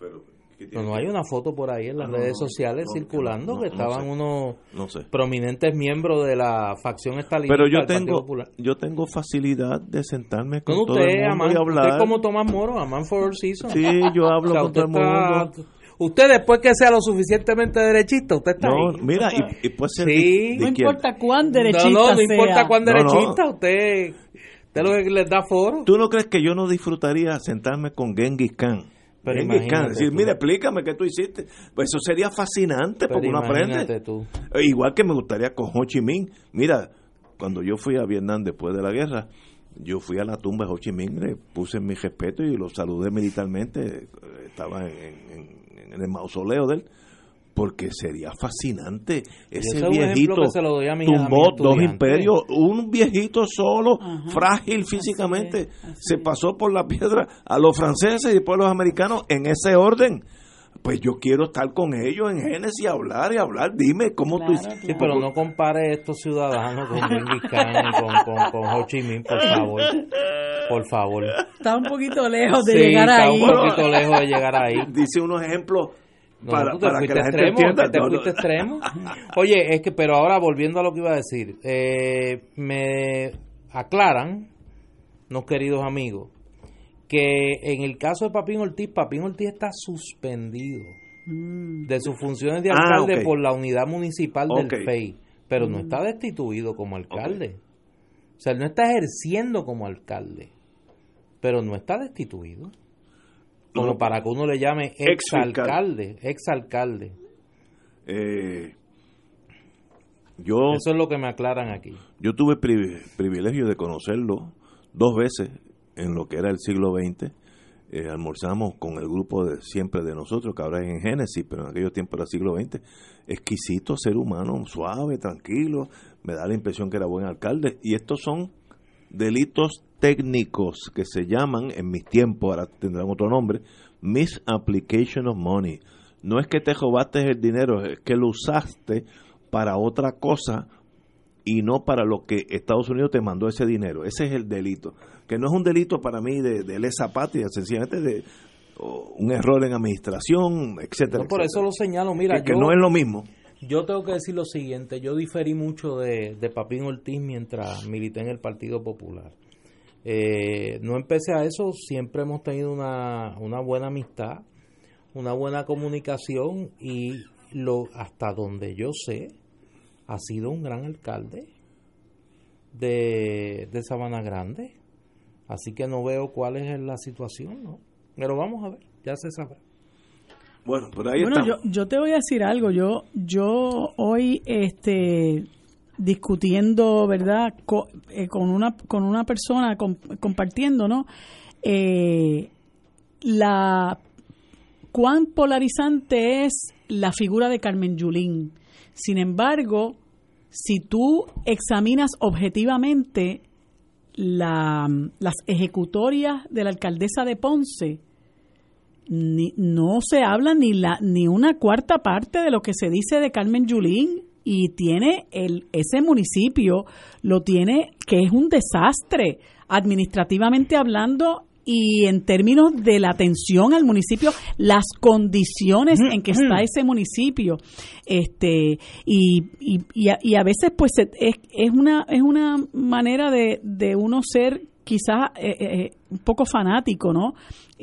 Pero, no, no hay una foto por ahí en las redes sociales circulando que estaban unos prominentes miembros de la facción estalinista Pero yo tengo yo tengo facilidad de sentarme con todo el mundo y hablar. Usted como Tomás Moro, a Man for Season. Sí, yo hablo con todo el mundo. Usted después que sea lo suficientemente derechista, usted está no, ahí. Mira, y, puede ser sí. no importa cuán derechista No, no, no importa cuán derechista, usted, usted lo que les da foro. ¿Tú no crees que yo no disfrutaría sentarme con Genghis Khan? Pero Decir, mira, explícame qué tú hiciste. Pues eso sería fascinante porque uno aprende. Tú. Igual que me gustaría con Ho Chi Minh. Mira, cuando yo fui a Vietnam después de la guerra, yo fui a la tumba de Ho Chi Minh, le puse mi respeto y lo saludé militarmente. Estaba en en el mausoleo de él, porque sería fascinante ese viejito tumbó dos imperios un viejito solo frágil físicamente se pasó por la piedra a los franceses y después a los americanos en ese orden pues yo quiero estar con ellos en Génesis y hablar y hablar. Dime cómo tú Sí, pero no compare estos ciudadanos con Genghis Khan y con, con, Ho Chi Minh, por favor. Por favor. Está un poquito lejos de llegar ahí. Está un poquito lejos de llegar ahí. Dice unos ejemplos para, que la gente entienda. Te fuiste extremo. Oye, es que, pero ahora volviendo a lo que iba a decir, eh, me aclaran, no queridos amigos, que en el caso de Papín Ortiz, Papín Ortiz está suspendido mm. de sus funciones de ah, alcalde por la unidad municipal del FEI, pero no mm. está destituido como alcalde. O sea, él no está ejerciendo como alcalde, pero no está destituido. Como para que uno le llame exalcalde, exalcalde. Eh, yo, Eso es lo que me aclaran aquí. Yo tuve privilegio de conocerlo dos veces en lo que era el siglo XX. Eh, almorzamos con el grupo de siempre de nosotros, que ahora es en Génesis, pero en aquellos tiempos era siglo XX. Exquisito ser humano, suave, tranquilo. Me da la impresión que era buen alcalde. Y estos son delitos técnicos que se llaman, en mis tiempos, ahora tendrán otro nombre, misapplication of money. No es que te robaste el dinero, es que lo usaste para otra cosa y no para lo que Estados Unidos te mandó ese dinero. Ese es el delito. Que no es un delito para mí de, de lesa patria, sencillamente de un error en administración, etcétera. por eso lo señalo, mira. Que, no es lo mismo. Yo tengo que decir lo siguiente, yo diferí mucho de, de Papín Ortiz mientras milité en el Partido Popular. Eh, no empecé a eso, siempre hemos tenido una, una buena amistad, una buena comunicación y lo hasta donde yo sé, ha sido un gran alcalde de, de Sabana Grande. Así que no veo cuál es la situación, ¿no? Pero vamos a ver, ya se sabrá. Bueno, por ahí bueno, yo, yo te voy a decir algo. Yo, yo hoy, este, discutiendo, ¿verdad? Eh, con, una, con una persona, compartiendo, ¿no? Eh, la cuán polarizante es la figura de Carmen Yulín. Sin embargo, si tú examinas objetivamente la, las ejecutorias de la alcaldesa de Ponce, ni, no se habla ni la ni una cuarta parte de lo que se dice de Carmen Yulín y tiene el ese municipio lo tiene que es un desastre administrativamente hablando y en términos de la atención al municipio, las condiciones en que está ese municipio, este y, y, y, a, veces pues es, es una es una manera de, de uno ser quizás eh, eh, un poco fanático, ¿no?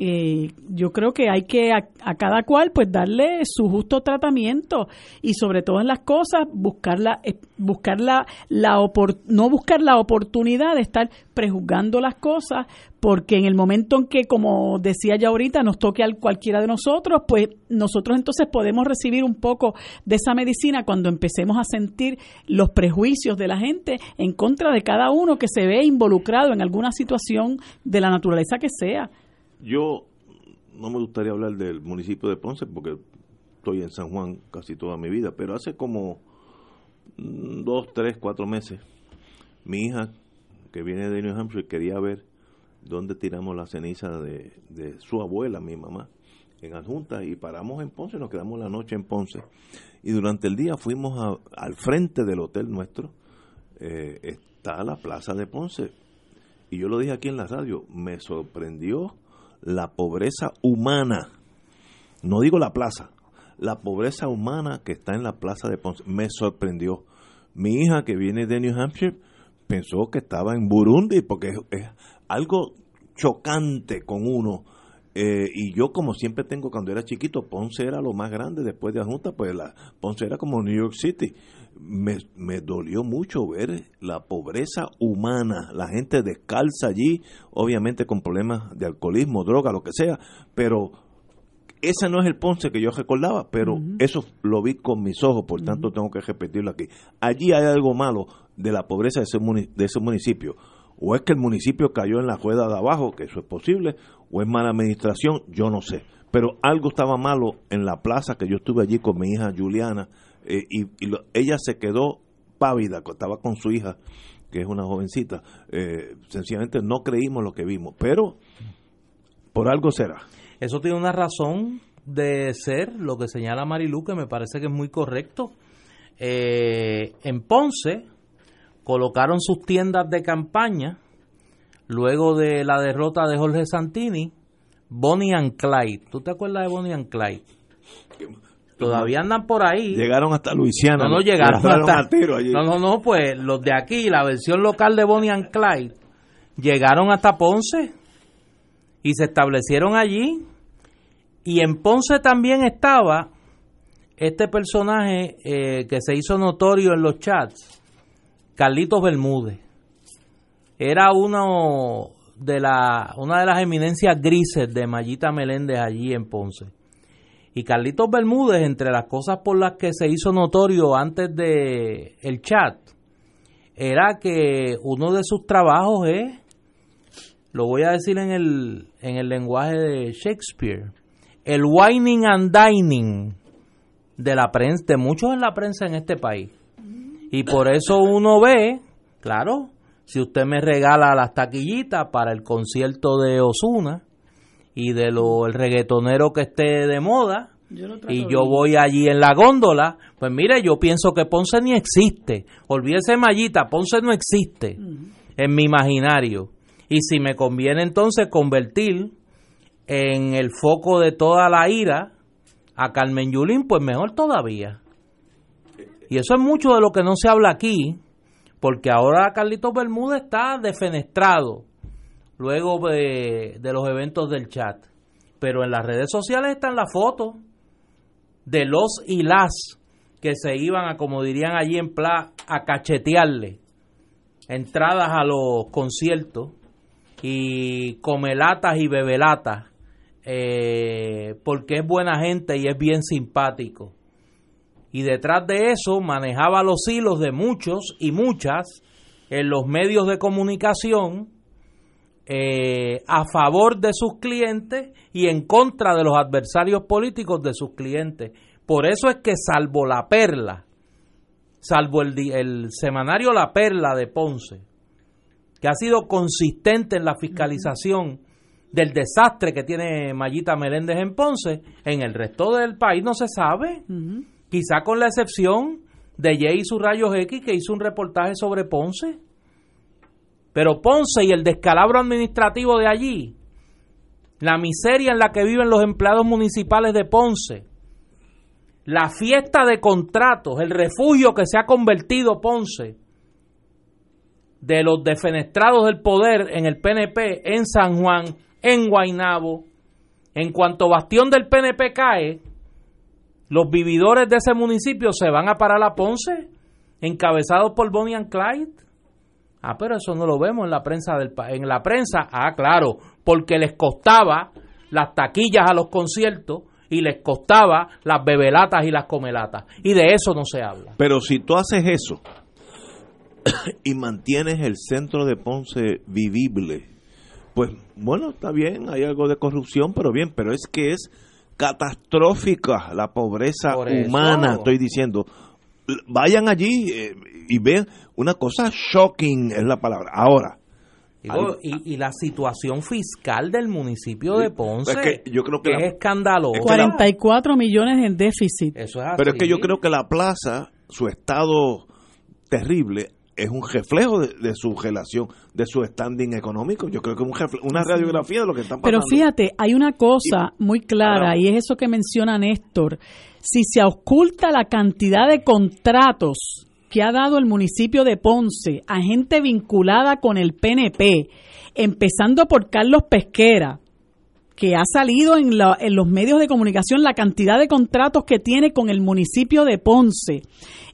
Eh, yo creo que hay que a, cada cual pues darle su justo tratamiento y sobre todas las cosas buscar la, eh, buscar la, la no buscar la oportunidad de estar prejuzgando las cosas porque en el momento en que como decía ya ahorita nos toque a cualquiera de nosotros pues nosotros entonces podemos recibir un poco de esa medicina cuando empecemos a sentir los prejuicios de la gente en contra de cada uno que se ve involucrado en alguna situación de la naturaleza que sea. Yo no me gustaría hablar del municipio de Ponce porque estoy en San Juan casi toda mi vida, pero hace como dos, tres, cuatro meses, mi hija, que viene de New Hampshire, quería ver dónde tiramos la ceniza de, de su abuela, mi mamá. en adjunta y paramos en Ponce, nos quedamos la noche en Ponce. Y durante el día fuimos al frente del hotel nuestro, eh, está la plaza de Ponce. Y yo lo dije aquí en la radio, me sorprendió la pobreza humana. No digo la plaza, la pobreza humana que está en la plaza de Ponce. Me sorprendió. Mi hija que viene de New Hampshire pensó que estaba en Burundi porque es algo chocante con uno eh, y yo, como siempre tengo, cuando era chiquito, Ponce era lo más grande después de Junta, pues la, Ponce era como New York City. Me, me dolió mucho ver la pobreza humana, la gente descalza allí, obviamente con problemas de alcoholismo, droga, lo que sea, pero ese no es el Ponce que yo recordaba, pero eso lo vi con mis ojos, por tanto tengo que repetirlo aquí. Allí hay algo malo de la pobreza de ese, de ese municipio o es que el municipio cayó en la rueda de abajo, que eso es posible, o es mala administración, yo no sé. Pero algo estaba malo en la plaza que yo estuve allí con mi hija Juliana eh, y, ella se quedó pávida, estaba con su hija, que es una jovencita. Eh, sencillamente no creímos lo que vimos, pero por algo será. Eso tiene una razón de ser, lo que señala Marilu, que me parece que es muy correcto. Eh, en Ponce, colocaron sus tiendas de campaña luego de la derrota de Jorge Santini, Bonnie and Clyde. ¿Tú te acuerdas de Bonnie and Clyde? Todavía andan por ahí. Llegaron hasta Luisiana. No, no llegaron hasta. No, no, no, pues los de aquí, la versión local de Bonnie and Clyde, llegaron hasta Ponce y se establecieron allí. Y en Ponce también estaba este personaje eh, que se hizo notorio en los chats, Carlitos Bermúdez. Era uno de la, una de las eminencias grises de Mayita Meléndez allí en Ponce. Y Carlitos Bermúdez, entre las cosas por las que se hizo notorio antes de el chat, era que uno de sus trabajos es, lo voy a decir en el, en el lenguaje de Shakespeare, el whining and dining de la prensa, de muchos en la prensa en este país. Y por eso uno ve, claro, si usted me regala las taquillitas para el concierto de Osuna y de lo el reggaetonero que esté de moda, y yo voy allí en la góndola, pues mire, yo pienso que Ponce ni existe. Olvídese Mallita, Ponce no existe en mi imaginario. Y si me conviene entonces convertir en el foco de toda la ira a Carmen Yulín, pues mejor todavía. Y eso es mucho de lo que no se habla aquí, porque ahora Carlitos Bermúdez está defenestrado luego de, los eventos del chat. Pero en las redes sociales están las fotos de los y las que se iban a, como dirían allí en Pla, a cachetearle entradas a los conciertos y comelatas y bebelatas, eh, porque es buena gente y es bien simpático y detrás de eso manejaba los hilos de muchos y muchas en los medios de comunicación eh, a favor de sus clientes y en contra de los adversarios políticos de sus clientes. Por eso es que salvo la perla, salvo el, semanario La Perla de Ponce, que ha sido consistente en la fiscalización del desastre que tiene Mayita Meléndez en Ponce, en el resto del país no se sabe quizá con la excepción de Jay y sus rayos X que hizo un reportaje sobre Ponce. Pero Ponce y el descalabro administrativo de allí, la miseria en la que viven los empleados municipales de Ponce, la fiesta de contratos, el refugio que se ha convertido Ponce de los defenestrados del poder en el PNP, en San Juan, en Guainabo. En cuanto bastión del PNP cae, los vividores de ese municipio se van a parar a Ponce, encabezados por Bonnie and Clyde. Ah, pero eso no lo vemos en la prensa del en la prensa. Ah, claro, porque les costaba las taquillas a los conciertos y les costaba las bebelatas y las comelatas. Y de eso no se habla. Pero si tú haces eso y mantienes el centro de Ponce vivible, pues bueno, está bien, hay algo de corrupción, pero bien, pero es que es catastrófica la pobreza humana, estoy diciendo. Vayan allí eh, y vean una cosa shocking es la palabra. Ahora, y, la situación fiscal del municipio de Ponce, yo creo que, es escandaloso. 44 millones en déficit. Eso es Pero es que yo creo que la plaza, su estado terrible, es un reflejo de, su relación, de su standing económico. Yo creo que es una radiografía de lo que están pasando. Pero fíjate, hay una cosa muy clara y es eso que menciona Néstor. Si se oculta la cantidad de contratos que ha dado el municipio de Ponce a gente vinculada con el PNP, empezando por Carlos Pesquera, que ha salido en, en, los medios de comunicación la cantidad de contratos que tiene con el municipio de Ponce,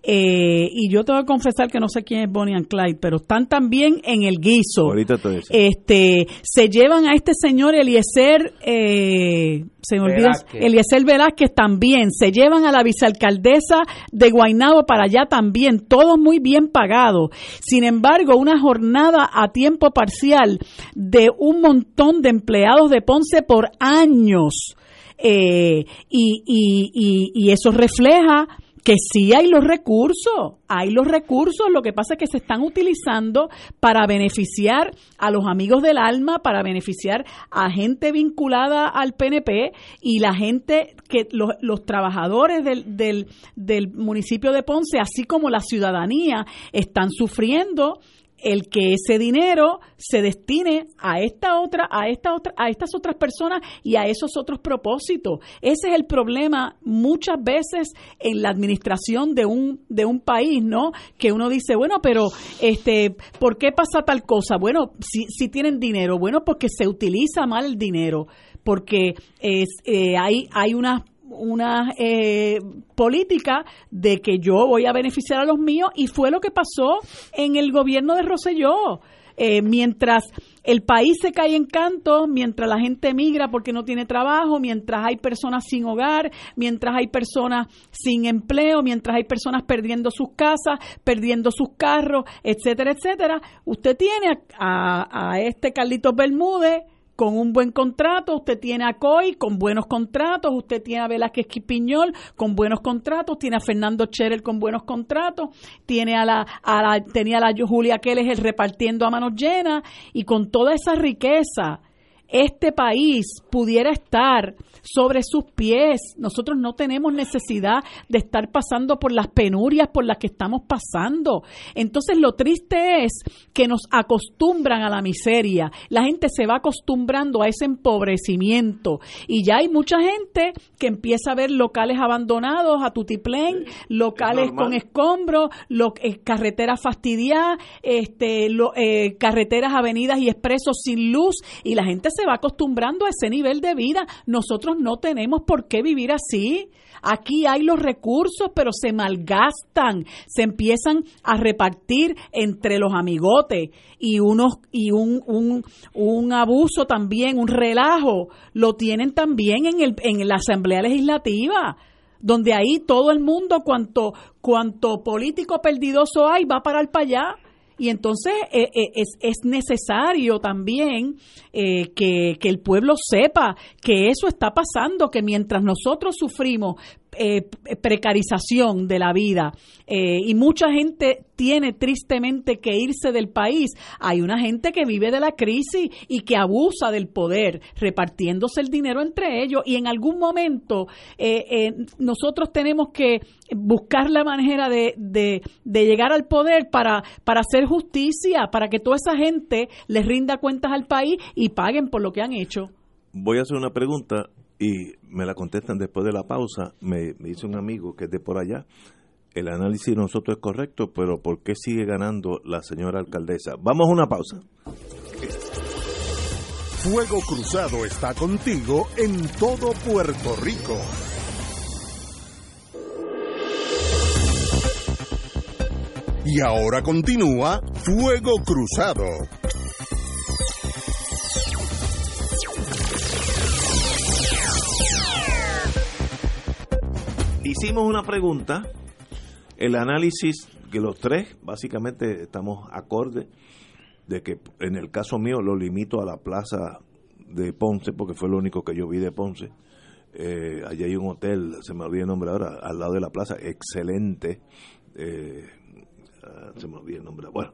eh, y yo tengo que confesar que no sé quién es Bonnie and Clyde, pero están también en el guiso. Ahorita este, se llevan a este señor Eliezer, eh, se me olvida, Eliezer Velázquez también, se llevan a la vicealcaldesa de Guaynabo para allá también, todos muy bien pagados. Sin embargo, una jornada a tiempo parcial de un montón de empleados de Ponce por años. Eh, y, y, y eso refleja que sí hay los recursos, hay los recursos, lo que pasa es que se están utilizando para beneficiar a los amigos del alma, para beneficiar a gente vinculada al PNP y la gente que los, los trabajadores del, del, del municipio de Ponce, así como la ciudadanía, están sufriendo el que ese dinero se destine a esta otra, a esta otra, a estas otras personas y a esos otros propósitos. Ese es el problema muchas veces en la administración de un de un país, ¿no? Que uno dice, bueno, pero este, ¿por qué pasa tal cosa? Bueno, si, si tienen dinero, bueno, porque se utiliza mal el dinero, porque es, eh, hay hay unas una eh, política de que yo voy a beneficiar a los míos y fue lo que pasó en el gobierno de Roselló. Eh, mientras el país se cae en canto, mientras la gente emigra porque no tiene trabajo, mientras hay personas sin hogar, mientras hay personas sin empleo, mientras hay personas perdiendo sus casas, perdiendo sus carros, etcétera, etcétera, usted tiene a, a este Carlitos Bermúdez con un buen contrato, usted tiene a Coy con buenos contratos, usted tiene a Velázquez Quipiñol con buenos contratos, tiene a Fernando Cherer con buenos contratos, tiene a la, a la tenía a la Julia Keller repartiendo a manos llenas y con toda esa riqueza este país pudiera estar sobre sus pies. Nosotros no tenemos necesidad de estar pasando por las penurias por las que estamos pasando. Entonces lo triste es que nos acostumbran a la miseria. La gente se va acostumbrando a ese empobrecimiento y ya hay mucha gente que empieza a ver locales abandonados a tutiplén, locales con escombros, lo, eh, carreteras fastidiadas, este, eh, carreteras, avenidas y expresos sin luz y la gente se va acostumbrando a ese nivel de vida. Nosotros no tenemos por qué vivir así. Aquí hay los recursos, pero se malgastan, se empiezan a repartir entre los amigotes y unos y un, un, un abuso también, un relajo, lo tienen también en, el, en la Asamblea Legislativa donde ahí todo el mundo, cuanto, cuanto político perdidoso hay, va a parar para allá y entonces eh, eh, es, es, necesario también eh, que el pueblo sepa que eso está pasando, que mientras nosotros sufrimos eh, precarización de la vida eh, y mucha gente tiene tristemente que irse del país. Hay una gente que vive de la crisis y que abusa del poder, repartiéndose el dinero entre ellos y en algún momento eh, nosotros tenemos que buscar la manera de, de, de, llegar al poder para, para hacer justicia, para que toda esa gente les rinda cuentas al país y paguen por lo que han hecho. Voy a hacer una pregunta y me la contestan después de la pausa. Me, dice un amigo que es de por allá. El análisis de nosotros es correcto, pero ¿por qué sigue ganando la señora alcaldesa? Vamos a una pausa. Fuego Cruzado está contigo en todo Puerto Rico. Y ahora continúa Fuego Cruzado. Hicimos una pregunta, el análisis que los tres básicamente estamos acorde de que en el caso mío lo limito a la plaza de Ponce, porque fue lo único que yo vi de Ponce. Eh, allí hay un hotel, se me olvidó el nombre ahora, al lado de la plaza, excelente. Eh, ah, se me olvidó el nombre. Bueno,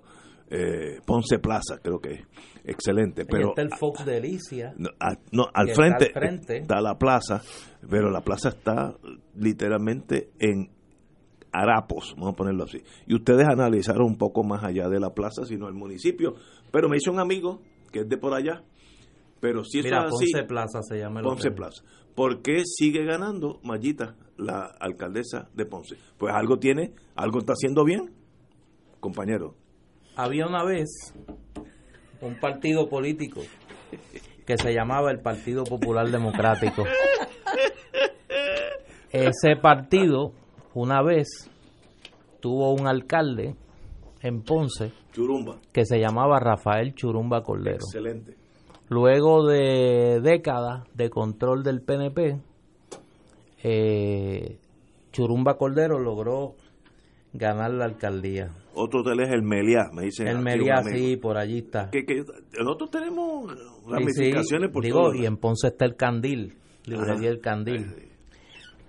eh, Ponce Plaza, creo que es. Excelente. Pero, está el Fox de Alicia. No, al, frente, está al frente está la plaza, pero la plaza está literalmente en harapos, vamos a ponerlo así. Y ustedes analizaron un poco más allá de la plaza, sino el municipio. Pero me hizo un amigo que es de por allá. Pero si Mira, Ponce Plaza se llama. Ponce Plaza. ¿Por qué sigue ganando Mayita, la alcaldesa de Ponce? Pues algo tiene, algo está haciendo bien, compañero. Había una vez un partido político que se llamaba el Partido Popular Democrático. Ese partido una vez tuvo un alcalde en Ponce Churumba. que se llamaba Rafael Churumba Cordero. Excelente. Luego de décadas de control del PNP, eh, Churumba Cordero logró ganar la alcaldía. Otro hotel es el Meliá, me dicen. El Meliá, sí, por allí está. Que, nosotros tenemos ramificaciones por digo, y en Ponce está el Candil, librería El Candil.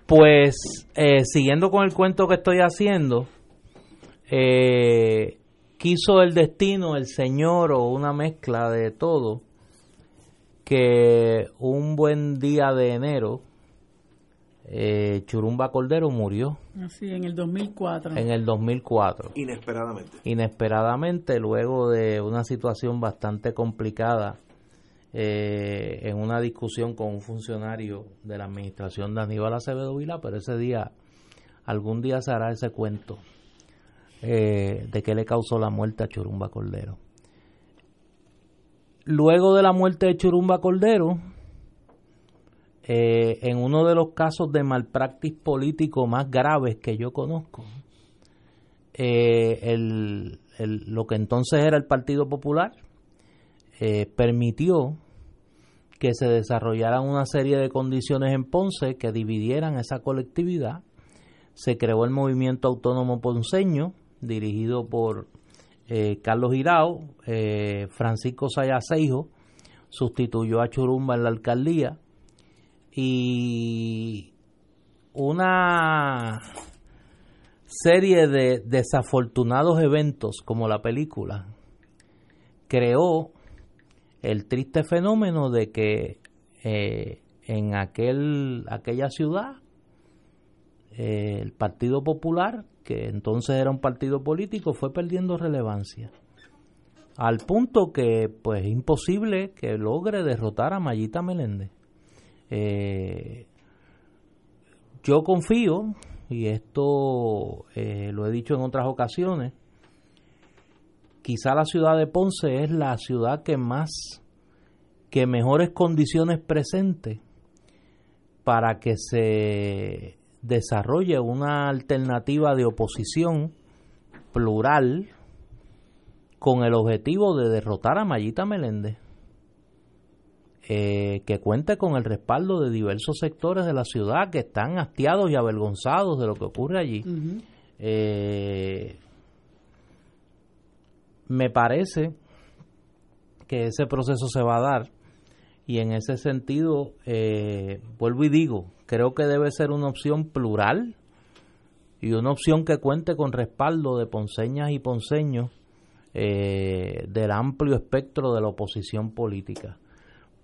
Pues, eh, siguiendo con el cuento que estoy haciendo, eh, quiso el destino, el Señor o una mezcla de todo, que un buen día de enero, eh, Churumba Cordero murió. Así, en el 2004. En el 2004. Inesperadamente. Inesperadamente, luego de una situación bastante complicada eh, en una discusión con un funcionario de la administración de Aníbal Acevedo Vila, pero ese día, algún día se hará ese cuento eh, de qué le causó la muerte a Churumba Cordero. Luego de la muerte de Churumba Cordero, eh, en uno de los casos de malpractis político más graves que yo conozco, eh, lo que entonces era el Partido Popular eh, permitió que se desarrollaran una serie de condiciones en Ponce que dividieran esa colectividad. Se creó el movimiento autónomo ponceño, dirigido por Carlos Girao, Francisco Sayaseijo, sustituyó a Churumba en la alcaldía y una serie de desafortunados eventos como la película creó el triste fenómeno de que eh, en aquel aquella ciudad eh, el Partido Popular que entonces era un partido político fue perdiendo relevancia. Al punto que pues es imposible que logre derrotar a Mayita Meléndez eh, yo confío, y esto eh, lo he dicho en otras ocasiones, quizá la ciudad de Ponce es la ciudad que más, que mejores condiciones presente para que se desarrolle una alternativa de oposición plural con el objetivo de derrotar a Mayita Meléndez. Eh, que cuente con el respaldo de diversos sectores de la ciudad que están hastiados y avergonzados de lo que ocurre allí. Eh, me parece que ese proceso se va a dar y en ese sentido, eh, vuelvo y digo, creo que debe ser una opción plural y una opción que cuente con respaldo de ponceñas y ponceños del amplio espectro de la oposición política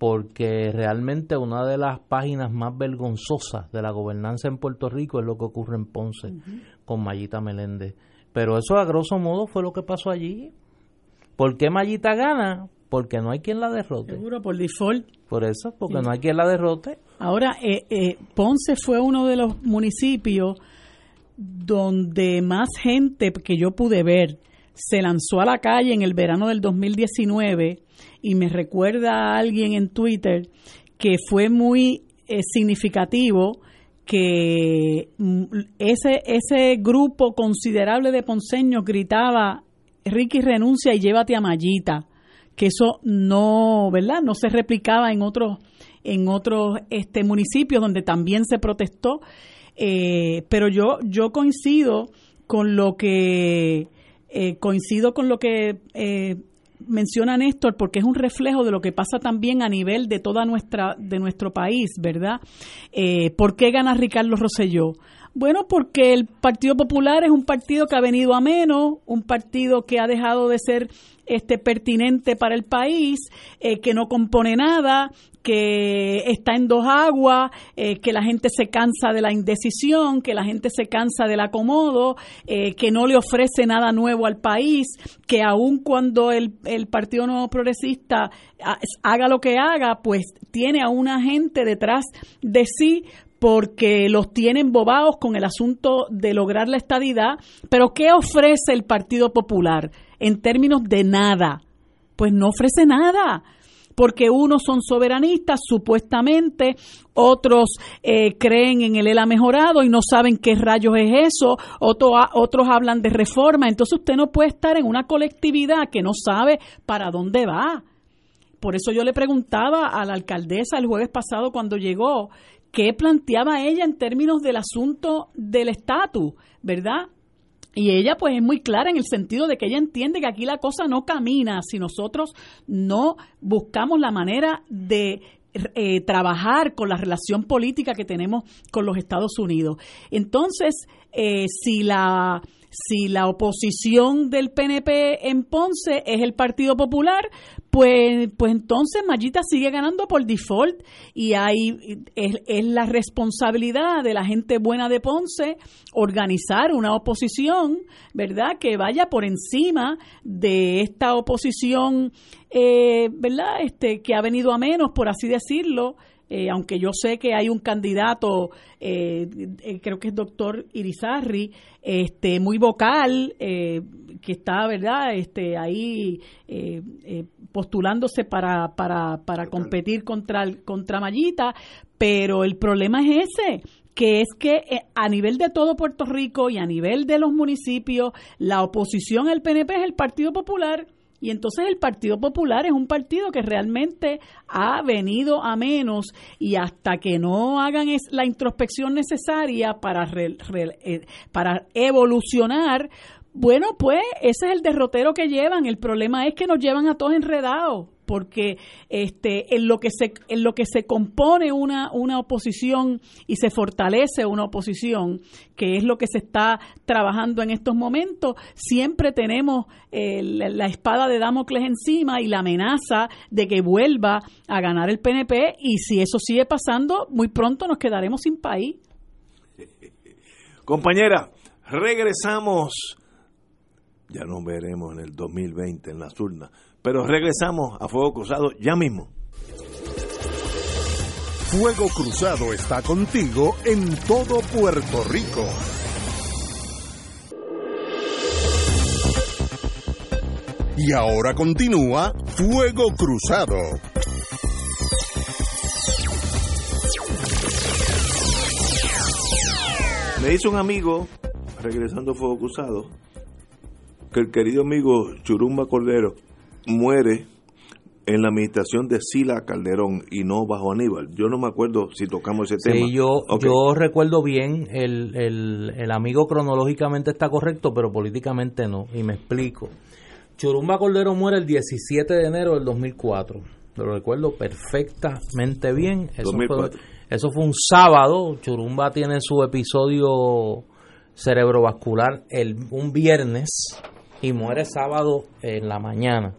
porque realmente una de las páginas más vergonzosas de la gobernanza en Puerto Rico es lo que ocurre en Ponce con Mayita Meléndez. Pero eso a grosso modo fue lo que pasó allí. ¿Por qué Mayita gana? Porque no hay quien la derrote. Seguro, por default. Por eso, porque no hay quien la derrote. Ahora, eh, eh, Ponce fue uno de los municipios donde más gente que yo pude ver se lanzó a la calle en el verano del 2019 y me recuerda a alguien en Twitter que fue muy eh, significativo que mm, ese, ese grupo considerable de ponceños gritaba Ricky renuncia y llévate a Mayita que eso no verdad no se replicaba en otros en otros este municipios donde también se protestó. Eh, pero yo yo coincido con lo que eh, coincido con lo que menciona Néstor porque es un reflejo de lo que pasa también a nivel de toda nuestra de nuestro país, ¿verdad? Eh, ¿Por qué gana Ricardo Rosselló? Bueno, porque el Partido Popular es un partido que ha venido a menos, un partido que ha dejado de ser este pertinente para el país, eh, que no compone nada, que está en dos aguas, eh, que la gente se cansa de la indecisión, que la gente se cansa del acomodo, eh, que no le ofrece nada nuevo al país, que aun cuando el, el Partido Nuevo Progresista haga lo que haga, pues tiene a una gente detrás de sí porque los tienen bobados con el asunto de lograr la estadidad. Pero ¿qué ofrece el Partido Popular en términos de nada? Pues no ofrece nada porque unos son soberanistas supuestamente, otros eh, creen en el ELA mejorado y no saben qué rayos es eso, otros hablan de reforma, entonces usted no puede estar en una colectividad que no sabe para dónde va. Por eso yo le preguntaba a la alcaldesa el jueves pasado cuando llegó qué planteaba ella en términos del asunto del estatus, ¿verdad? Y ella pues es muy clara en el sentido de que ella entiende que aquí la cosa no camina si nosotros no buscamos la manera de eh, trabajar con la relación política que tenemos con los Estados Unidos. Entonces, eh, si la si la oposición del PNP en Ponce es el Partido Popular, pues, pues entonces Mayita sigue ganando por default y ahí es, es, la responsabilidad de la gente buena de Ponce organizar una oposición, ¿verdad? Que vaya por encima de esta oposición, eh, ¿verdad? Este, que ha venido a menos, por así decirlo, eh, aunque yo sé que hay un candidato, eh, eh, creo que es doctor Irizarri, este, muy vocal, que está, ¿verdad?, este, ahí postulándose para, para, para competir contra, contra Mayita, pero el problema es ese, que es que a nivel de todo Puerto Rico y a nivel de los municipios, la oposición al PNP es el Partido Popular y entonces el Partido Popular es un partido que realmente ha venido a menos y hasta que no hagan la introspección necesaria para, eh, para evolucionar, bueno, pues ese es el derrotero que llevan. El problema es que nos llevan a todos enredados porque este en lo que se en lo que se compone una una oposición y se fortalece una oposición que es lo que se está trabajando en estos momentos siempre tenemos eh, la, espada de Damocles encima y la amenaza de que vuelva a ganar el PNP y si eso sigue pasando muy pronto nos quedaremos sin país. Compañera regresamos. Ya nos veremos en el 2020 en las urnas pero regresamos a Fuego Cruzado ya mismo. Fuego Cruzado está contigo en todo Puerto Rico. Y ahora continúa Fuego Cruzado. Me hizo un amigo, regresando a Fuego Cruzado, que el querido amigo Churumba Cordero muere en la administración de Sila Calderón y no bajo Aníbal. Yo no me acuerdo si tocamos ese tema. Sí, yo, yo recuerdo bien, el, el, el, amigo cronológicamente está correcto, pero políticamente no, y me explico. Churumba Cordero muere el 17 de enero del 2004, lo recuerdo perfectamente bien. Eso, Fue, eso fue un sábado, Churumba tiene su episodio cerebrovascular el, un viernes y muere sábado en la mañana.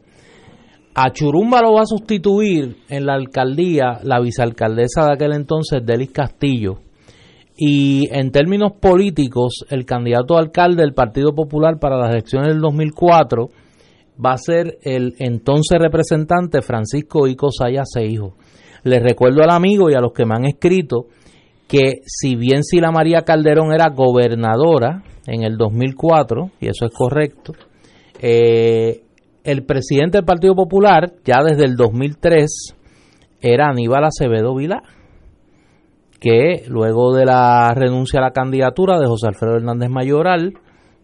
A Churumba lo va a sustituir en la alcaldía la vicealcaldesa de aquel entonces, Delis Castillo. Y en términos políticos, el candidato a alcalde del Partido Popular para las elecciones del 2004 va a ser el entonces representante Francisco Ico Seijo. Les recuerdo al amigo y a los que me han escrito que si bien Sila María Calderón era gobernadora en el 2004, y eso es correcto, eh, el presidente del Partido Popular, ya desde el 2003, era Aníbal Acevedo Vilá, que luego de la renuncia a la candidatura de José Alfredo Hernández Mayoral,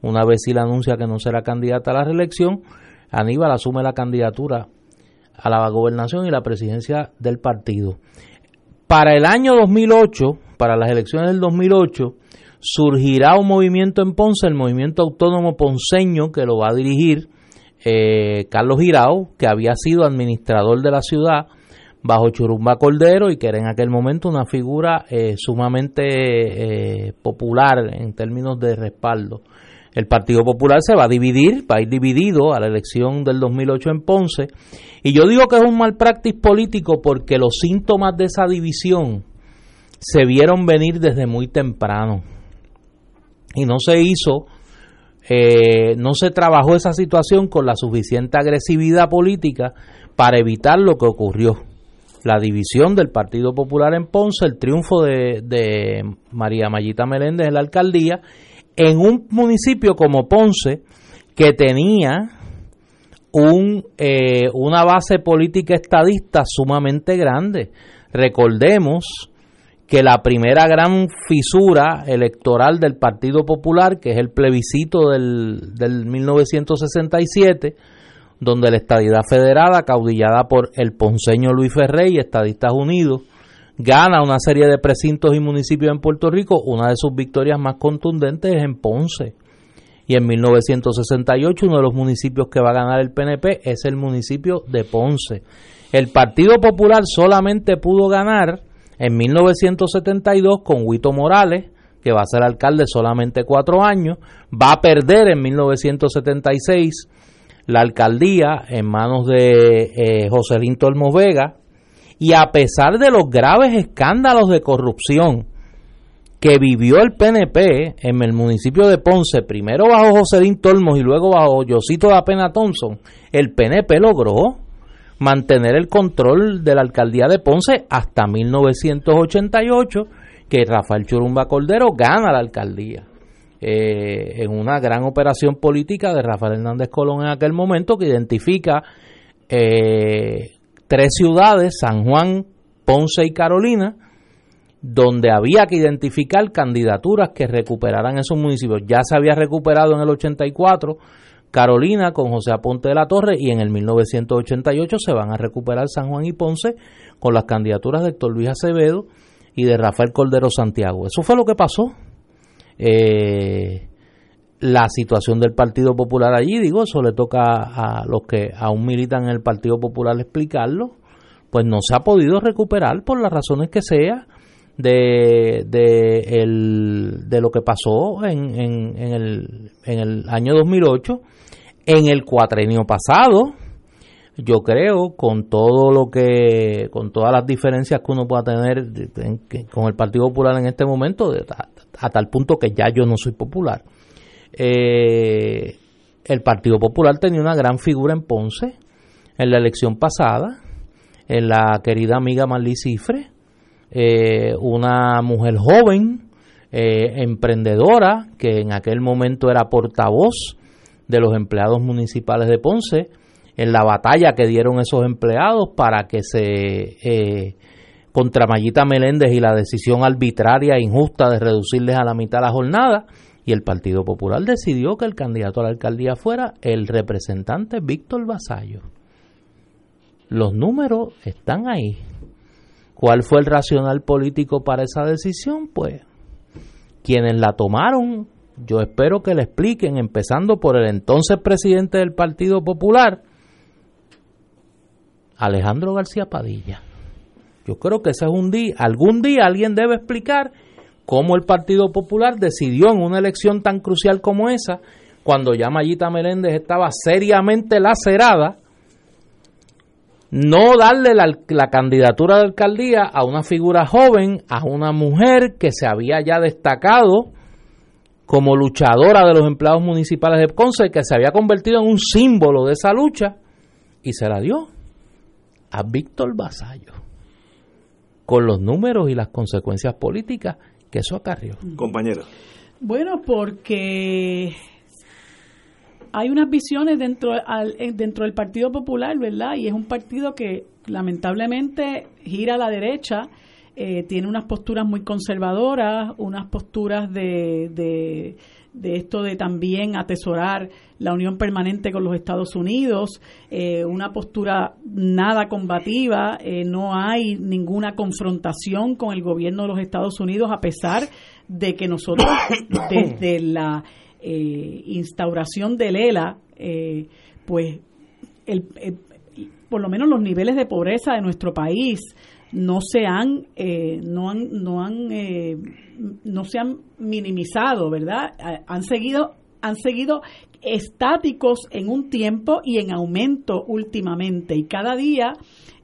una vez si la anuncia que no será candidata a la reelección, Aníbal asume la candidatura a la gobernación y la presidencia del partido. Para el año 2008, para las elecciones del 2008, surgirá un movimiento en Ponce, el movimiento autónomo ponceño, que lo va a dirigir eh, Carlos Girao, que había sido administrador de la ciudad bajo Churumba Cordero y que era en aquel momento una figura eh, sumamente eh, popular en términos de respaldo. El Partido Popular se va a dividir, va a ir dividido a la elección del 2008 en Ponce. Y yo digo que es un mal práctico político porque los síntomas de esa división se vieron venir desde muy temprano. Y no se hizo, eh, no se trabajó esa situación con la suficiente agresividad política para evitar lo que ocurrió. La división del Partido Popular en Ponce, el triunfo de, María Mayita Meléndez en la alcaldía, en un municipio como Ponce, que tenía un, eh, una base política estadista sumamente grande. Recordemos que la primera gran fisura electoral del Partido Popular, que es el plebiscito del, del 1967, donde la estadidad federada, caudillada por el ponceño Luis Ferrey y Estadistas Unidos, gana una serie de precintos y municipios en Puerto Rico. Una de sus victorias más contundentes es en Ponce. Y en 1968 uno de los municipios que va a ganar el PNP es el municipio de Ponce. El Partido Popular solamente pudo ganar en 1972 con Huito Morales, que va a ser alcalde solamente cuatro años, va a perder en 1976 la alcaldía en manos de eh, José Linto Olmos Vega, y a pesar de los graves escándalos de corrupción que vivió el PNP en el municipio de Ponce, primero bajo José Linto Olmos y luego bajo Yosito da Pena Thompson, el PNP logró mantener el control de la alcaldía de Ponce hasta 1988, que Rafael Churumba Cordero gana la alcaldía. Eh, en una gran operación política de Rafael Hernández Colón en aquel momento que identifica eh, tres ciudades, San Juan, Ponce y Carolina, donde había que identificar candidaturas que recuperaran esos municipios. Ya se había recuperado en el 84 Carolina con José Aponte de la Torre y en el 1988 se van a recuperar San Juan y Ponce con las candidaturas de Héctor Luis Acevedo y de Rafael Cordero Santiago. Eso fue lo que pasó. Eh, la situación del Partido Popular allí, digo, eso le toca a los que aún militan en el Partido Popular explicarlo, pues no se ha podido recuperar por las razones que sea de, de, lo que pasó en, el, en el año 2008 en el cuatrenio pasado, yo creo, con todo lo que, con todas las diferencias que uno pueda tener con el Partido Popular en este momento, a, tal punto que ya yo no soy popular. Eh, el Partido Popular tenía una gran figura en Ponce en la elección pasada, en la querida amiga Marlí Cifre, eh, una mujer joven, eh, emprendedora, que en aquel momento era portavoz de los empleados municipales de Ponce en la batalla que dieron esos empleados para que se eh, contra Mayita Meléndez y la decisión arbitraria e injusta de reducirles a la mitad la jornada y el Partido Popular decidió que el candidato a la alcaldía fuera el representante Víctor Vasallo. Los números están ahí. ¿Cuál fue el racional político para esa decisión? Pues quienes la tomaron yo espero que le expliquen, empezando por el entonces presidente del Partido Popular, Alejandro García Padilla. Yo creo que ese es un día, algún día alguien debe explicar cómo el Partido Popular decidió en una elección tan crucial como esa, cuando ya Mayita Meléndez estaba seriamente lacerada, no darle la, la, candidatura de alcaldía a una figura joven, a una mujer que se había ya destacado como luchadora de los empleados municipales de Ponce, que se había convertido en un símbolo de esa lucha, y se la dio a Víctor Basallo, con los números y las consecuencias políticas que eso acarrió. Compañero. Bueno, porque hay unas visiones dentro, dentro del Partido Popular, ¿verdad? Y es un partido que lamentablemente gira a la derecha eh, tiene unas posturas muy conservadoras, unas posturas de, de, esto de también atesorar la unión permanente con los Estados Unidos, eh, una postura nada combativa, eh, no hay ninguna confrontación con el gobierno de los Estados Unidos a pesar de que nosotros desde la instauración del ELA, pues el, por lo menos los niveles de pobreza de nuestro país no se han eh, no han no han eh, no se han minimizado verdad han seguido han seguido estáticos en un tiempo y en aumento últimamente y cada día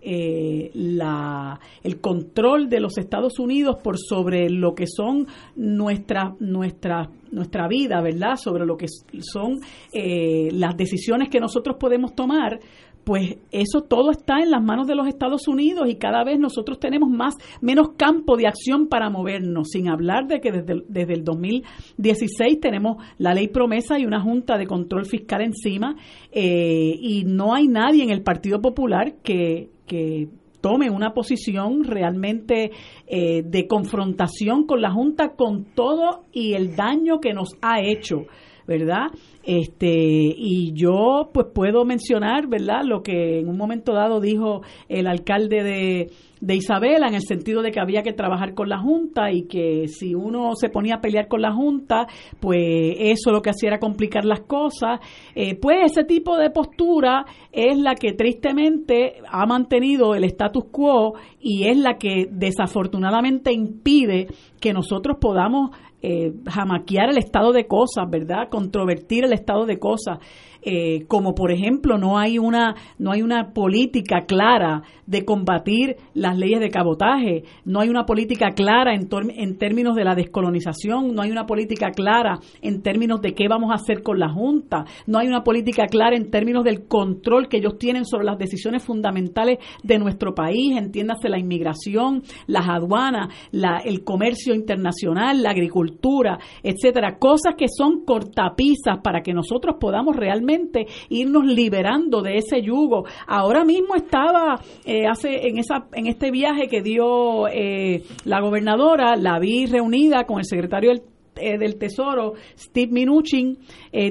eh, la, el control de los Estados Unidos por sobre lo que son nuestra, nuestra, nuestra vida, ¿verdad? Sobre lo que son eh, las decisiones que nosotros podemos tomar, pues eso todo está en las manos de los Estados Unidos y cada vez nosotros tenemos más menos campo de acción para movernos, sin hablar de que desde, desde el 2016 tenemos la ley promesa y una junta de control fiscal encima eh, y no hay nadie en el Partido Popular que, que tome una posición realmente eh, de confrontación con la Junta con todo y el daño que nos ha hecho. ¿Verdad? Este, y yo pues puedo mencionar, ¿verdad? Lo que en un momento dado dijo el alcalde de, de Isabela en el sentido de que había que trabajar con la Junta y que si uno se ponía a pelear con la Junta, pues eso lo que hacía era complicar las cosas. Eh, pues ese tipo de postura es la que tristemente ha mantenido el status quo y es la que desafortunadamente impide que nosotros podamos eh, jamaquear el estado de cosas, ¿verdad? Controvertir el estado de cosas. Eh, como por ejemplo no hay una no hay una política clara de combatir las leyes de cabotaje, no hay una política clara en, en términos de la descolonización, no hay una política clara en términos de qué vamos a hacer con la Junta, no hay una política clara en términos del control que ellos tienen sobre las decisiones fundamentales de nuestro país, entiéndase la inmigración, las aduanas, la, el comercio internacional, la agricultura, etcétera, cosas que son cortapisas para que nosotros podamos realmente irnos liberando de ese yugo. Ahora mismo estaba eh, hace en esa en este viaje que dio eh, la gobernadora, la vi reunida con el secretario del eh, Tesoro, Steve Mnuchin,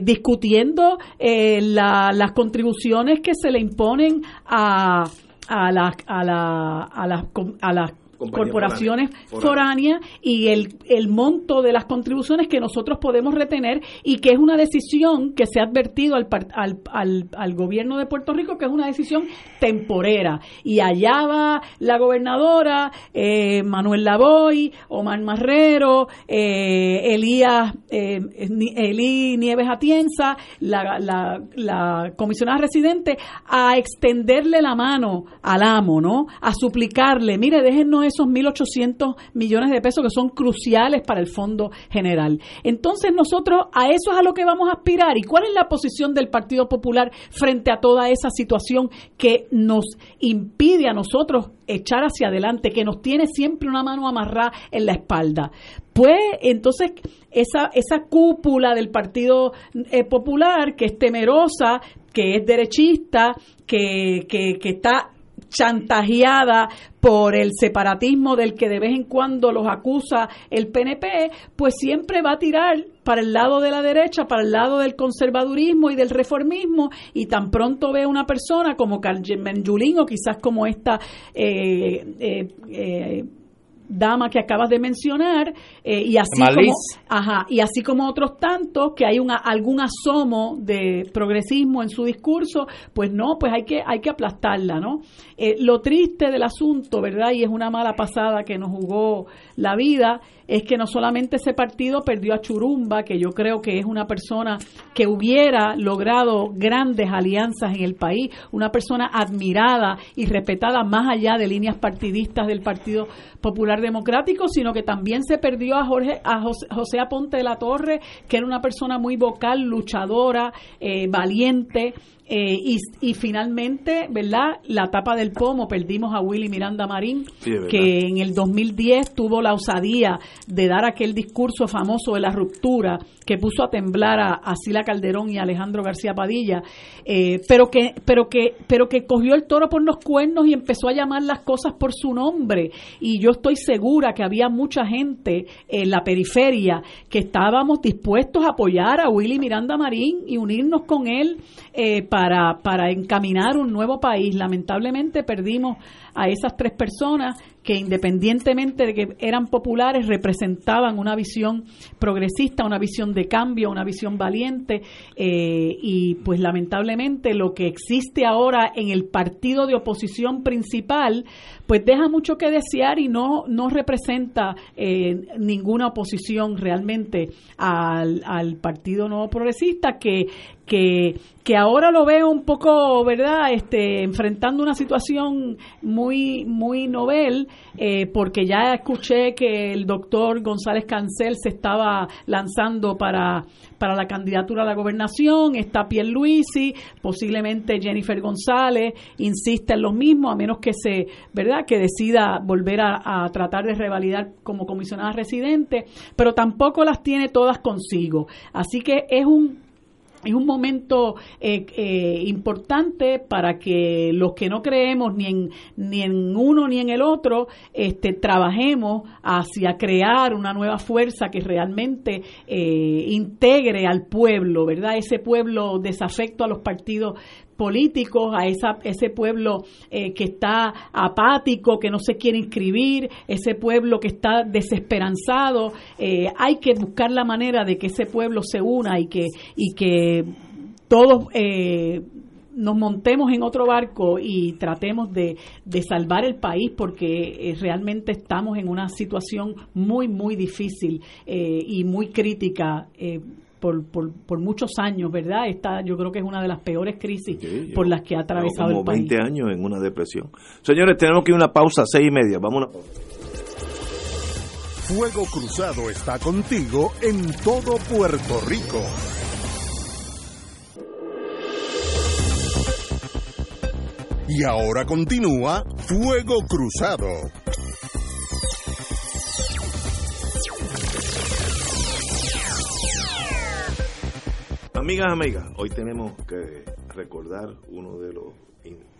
discutiendo las contribuciones que se le imponen a, a, la, a, la, a, las, a las corporaciones foráneas y el, el monto de las contribuciones que nosotros podemos retener y que es una decisión que se ha advertido al, al, al, al gobierno de Puerto Rico que es una decisión temporera. Y allá va la gobernadora, eh, Manuel Lavoy, Omar Marrero, eh, Elías, eh, Elí Nieves Atienza, la, la, la comisionada residente, a extenderle la mano al amo, ¿no? A suplicarle, mire, déjenos esos 1.800 millones de pesos que son cruciales para el Fondo General. Entonces nosotros a eso es a lo que vamos a aspirar. ¿Y cuál es la posición del Partido Popular frente a toda esa situación que nos impide a nosotros echar hacia adelante, que nos tiene siempre una mano amarrada en la espalda? Pues entonces esa, esa cúpula del Partido eh, Popular que es temerosa, que es derechista, que, que, que está chantajeada por el separatismo del que de vez en cuando los acusa el PNP, pues siempre va a tirar para el lado de la derecha, para el lado del conservadurismo y del reformismo, y tan pronto ve una persona como Carmen Yulín o quizás como esta eh, eh, eh dama que acabas de mencionar eh, y así como ajá, y así como otros tantos que hay una, algún asomo de progresismo en su discurso pues no pues hay que hay que aplastarla no eh, lo triste del asunto verdad y es una mala pasada que nos jugó la vida es que no solamente ese partido perdió a Churumba, que yo creo que es una persona que hubiera logrado grandes alianzas en el país, una persona admirada y respetada más allá de líneas partidistas del Partido Popular Democrático, sino que también se perdió a Jorge, a José, Aponte de la Torre, que era una persona muy vocal, luchadora, eh, valiente, eh, y, finalmente, ¿verdad? La tapa del pomo, perdimos a Willy Miranda Marín, que en el 2010 tuvo la osadía de dar aquel discurso famoso de la ruptura que puso a temblar a, Sila Calderón y a Alejandro García Padilla, eh, pero, que, pero, que, pero que cogió el toro por los cuernos y empezó a llamar las cosas por su nombre. Y yo estoy segura que había mucha gente en la periferia que estábamos dispuestos a apoyar a Willy Miranda Marín y unirnos con él. Eh, para, para encaminar un nuevo país. Lamentablemente perdimos a esas tres personas que independientemente de que eran populares, representaban una visión progresista, una visión de cambio, una visión valiente, eh, y pues lamentablemente lo que existe ahora en el partido de oposición principal, pues deja mucho que desear y no, no representa eh, ninguna oposición realmente al, al Partido Nuevo Progresista, que, que, que ahora lo veo un poco, ¿verdad?, este, enfrentando una situación muy, muy novel, eh, porque ya escuché que el doctor González Cancel se estaba lanzando para, para la candidatura a la gobernación, está Pierluisi, posiblemente Jennifer González, insiste en lo mismo, a menos que se, ¿verdad?, que decida volver a tratar de revalidar como comisionada residente, pero tampoco las tiene todas consigo. Así que es un es un momento eh, eh, importante para que los que no creemos ni en, ni en uno ni en el otro, este, trabajemos hacia crear una nueva fuerza que realmente eh, integre al pueblo, ¿verdad? Ese pueblo desafecto a los partidos políticos, a esa, ese pueblo eh, que está apático, que no se quiere inscribir, ese pueblo que está desesperanzado. Eh, hay que buscar la manera de que ese pueblo se una y que, y que todos eh, nos montemos en otro barco y tratemos de, de salvar el país porque realmente estamos en una situación muy, muy difícil y muy crítica por, por, por, muchos años, ¿verdad? Esta yo creo que es una de las peores crisis por las que ha atravesado el país. 20 años en una depresión. Señores, tenemos que ir a una pausa, seis y media. Vamos a una pausa. Fuego Cruzado está contigo en todo Puerto Rico. Y ahora continúa Fuego Cruzado. Amigas, amigas, hoy tenemos que recordar uno de los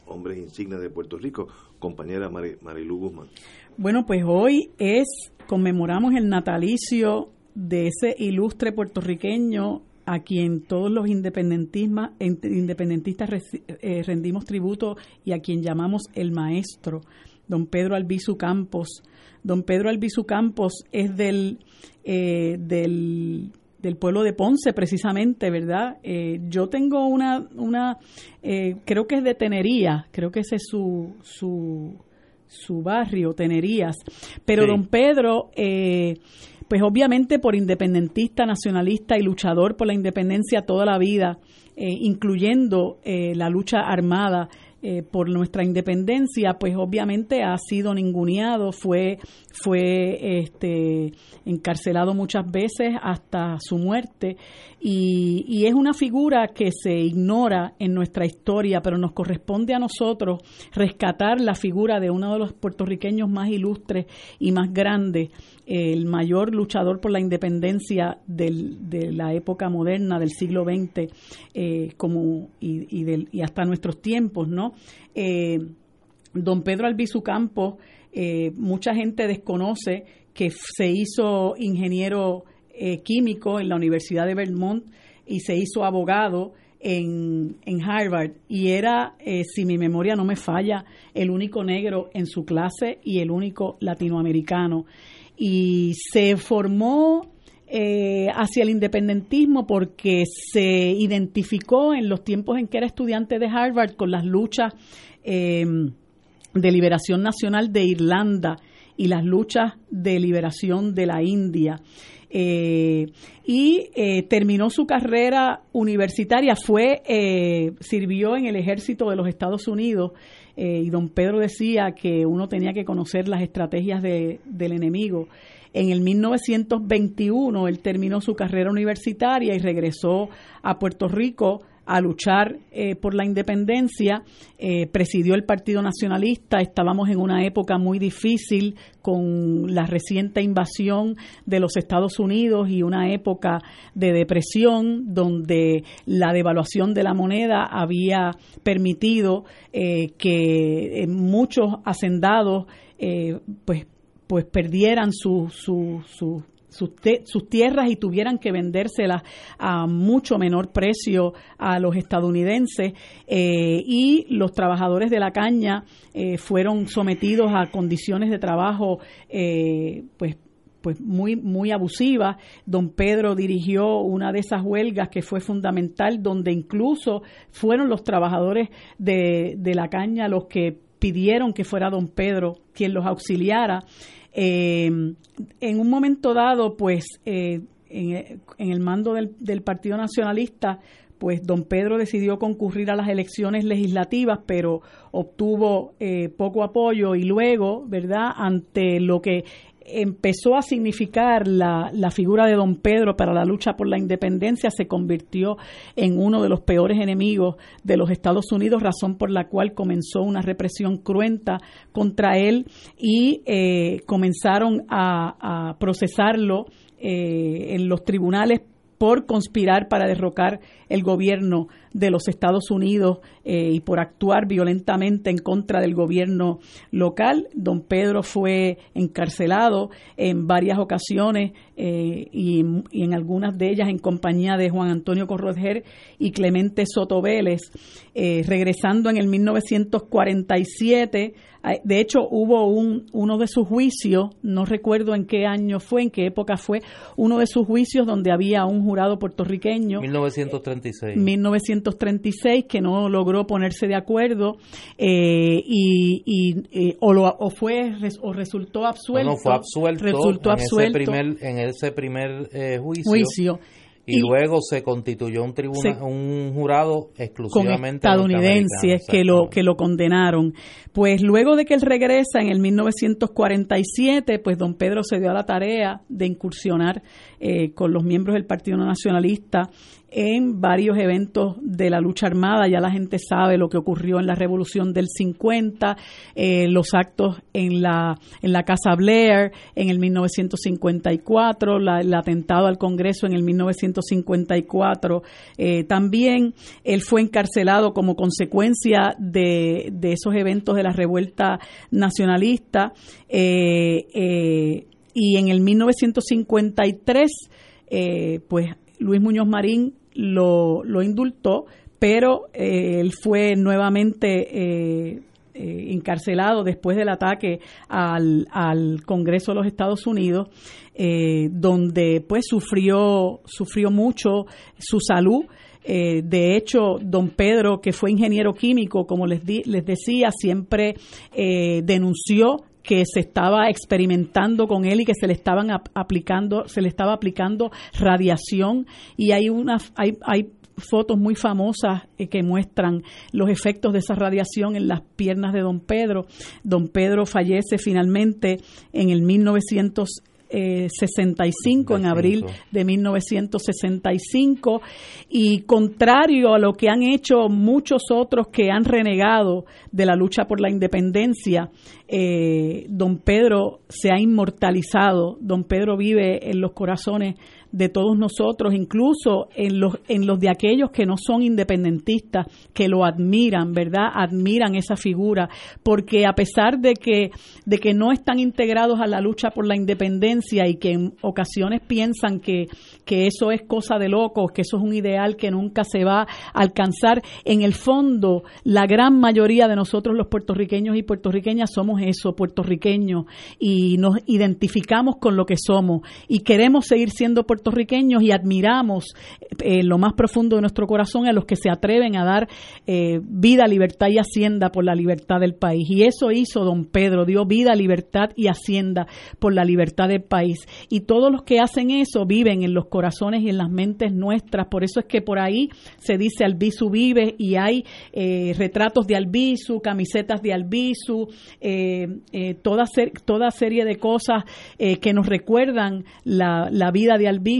hombres insignes de Puerto Rico, compañera Marilu Guzmán. Bueno, pues hoy es, conmemoramos el natalicio de ese ilustre puertorriqueño a quien todos los independentistas eh, rendimos tributo y a quien llamamos el maestro, don Pedro Albizu Campos. Don Pedro Albizu Campos es del, eh, del del pueblo de Ponce, precisamente, ¿verdad? Eh, yo tengo una, una eh, creo que es de Tenería, creo que ese es su, su, su barrio, Tenerías. Pero don Pedro, eh, pues obviamente por independentista, nacionalista y luchador por la independencia toda la vida, incluyendo la lucha armada eh, por nuestra independencia, pues obviamente ha sido ninguneado, fue, fue este, encarcelado muchas veces hasta su muerte y, es una figura que se ignora en nuestra historia, pero nos corresponde a nosotros rescatar la figura de uno de los puertorriqueños más ilustres y más grandes el mayor luchador por la independencia de la época moderna del siglo XX eh, como y, y, del, y, hasta nuestros tiempos, ¿no? Eh, don Pedro Albizu Campos, eh, mucha gente desconoce que se hizo ingeniero químico en la Universidad de Vermont y se hizo abogado en, en, Harvard y era, si mi memoria no me falla, el único negro en su clase y el único latinoamericano y se formó eh, hacia el independentismo porque se identificó en los tiempos en que era estudiante de Harvard con las luchas eh, de liberación nacional de Irlanda y las luchas de liberación de la India. Eh, y terminó su carrera universitaria, fue, sirvió en el ejército de los Estados Unidos eh, y don Pedro decía que uno tenía que conocer las estrategias de, del enemigo. En el 1921 él terminó su carrera universitaria y regresó a Puerto Rico a luchar eh, por la independencia, eh, presidió el Partido Nacionalista, estábamos en una época muy difícil con la reciente invasión de los Estados Unidos y una época de depresión donde la devaluación de la moneda había permitido eh, que muchos hacendados pues pues perdieran su, su, sus, sus, tierras y tuvieran que vendérselas a mucho menor precio a los estadounidenses eh, y los trabajadores de la caña eh, fueron sometidos a condiciones de trabajo eh, pues pues muy muy abusiva. Don Pedro dirigió una de esas huelgas que fue fundamental, donde incluso fueron los trabajadores de, de la caña los que pidieron que fuera don Pedro quien los auxiliara. Eh, en un momento dado, pues eh, en, el mando del, del Partido Nacionalista, pues don Pedro decidió concurrir a las elecciones legislativas, pero obtuvo eh, poco apoyo y luego, ¿verdad?, ante lo que empezó a significar la, la, figura de don Pedro para la lucha por la independencia, se convirtió en uno de los peores enemigos de los Estados Unidos, razón por la cual comenzó una represión cruenta contra él y eh, comenzaron a, procesarlo eh, en los tribunales por conspirar para derrocar el gobierno de los Estados Unidos eh, y por actuar violentamente en contra del gobierno local. Don Pedro fue encarcelado en varias ocasiones eh, y, en algunas de ellas en compañía de Juan Antonio Corroger y Clemente Soto Vélez. Eh, regresando en el 1947, de hecho hubo un, uno de sus juicios, no recuerdo en qué año fue, en qué época fue, uno de sus juicios donde había un jurado puertorriqueño. 1936. 1936 que no logró ponerse de acuerdo eh, y, y, o, lo, o fue o resultó absuelto. No, fue absuelto. Resultó en absuelto. Ese primer, en ese primer eh, juicio. Y, luego se constituyó un tribunal, un jurado exclusivamente estadounidenses que lo que lo condenaron. Pues luego de que él regresa en el 1947, pues don Pedro se dio a la tarea de incursionar eh, con los miembros del Partido Nacionalista en varios eventos de la lucha armada. Ya la gente sabe lo que ocurrió en la Revolución del 50, eh, los actos en la, en la Casa Blair en el 1954, el atentado al Congreso en el 1954. Eh, también él fue encarcelado como consecuencia de, de, esos eventos de la revuelta nacionalista. Eh, y en el 1953, pues Luis Muñoz Marín lo, lo indultó, pero eh, él fue nuevamente eh, eh, encarcelado después del ataque al, al, Congreso de los Estados Unidos, donde pues sufrió, sufrió mucho su salud. de hecho, don Pedro, que fue ingeniero químico, como les, les decía, siempre denunció que se estaba experimentando con él y que se le estaban aplicando, se le estaba aplicando radiación y hay una hay, hay fotos muy famosas eh, que muestran los efectos de esa radiación en las piernas de don Pedro. Don Pedro fallece finalmente en el 1900 65, en abril de 1965, y contrario a lo que han hecho muchos otros que han renegado de la lucha por la independencia, eh, don Pedro se ha inmortalizado, don Pedro vive en los corazones de todos nosotros, incluso en los, en los de aquellos que no son independentistas, que lo admiran, ¿verdad? Admiran esa figura, porque a pesar de que, de que no están integrados a la lucha por la independencia y que en ocasiones piensan que, que eso es cosa de locos, que eso es un ideal que nunca se va a alcanzar, en el fondo, la gran mayoría de nosotros los puertorriqueños y puertorriqueñas somos eso, puertorriqueños, y nos identificamos con lo que somos y queremos seguir siendo puertorriqueños puertorriqueños y admiramos eh, lo más profundo de nuestro corazón a los que se atreven a dar eh, vida, libertad y hacienda por la libertad del país. Y eso hizo don Pedro, dio vida, libertad y hacienda por la libertad del país. Y todos los que hacen eso viven en los corazones y en las mentes nuestras. Por eso es que por ahí se dice Albizu vive y hay eh, retratos de Albizu, camisetas de Albizu, toda, toda serie de cosas que nos recuerdan la, la vida de Albizu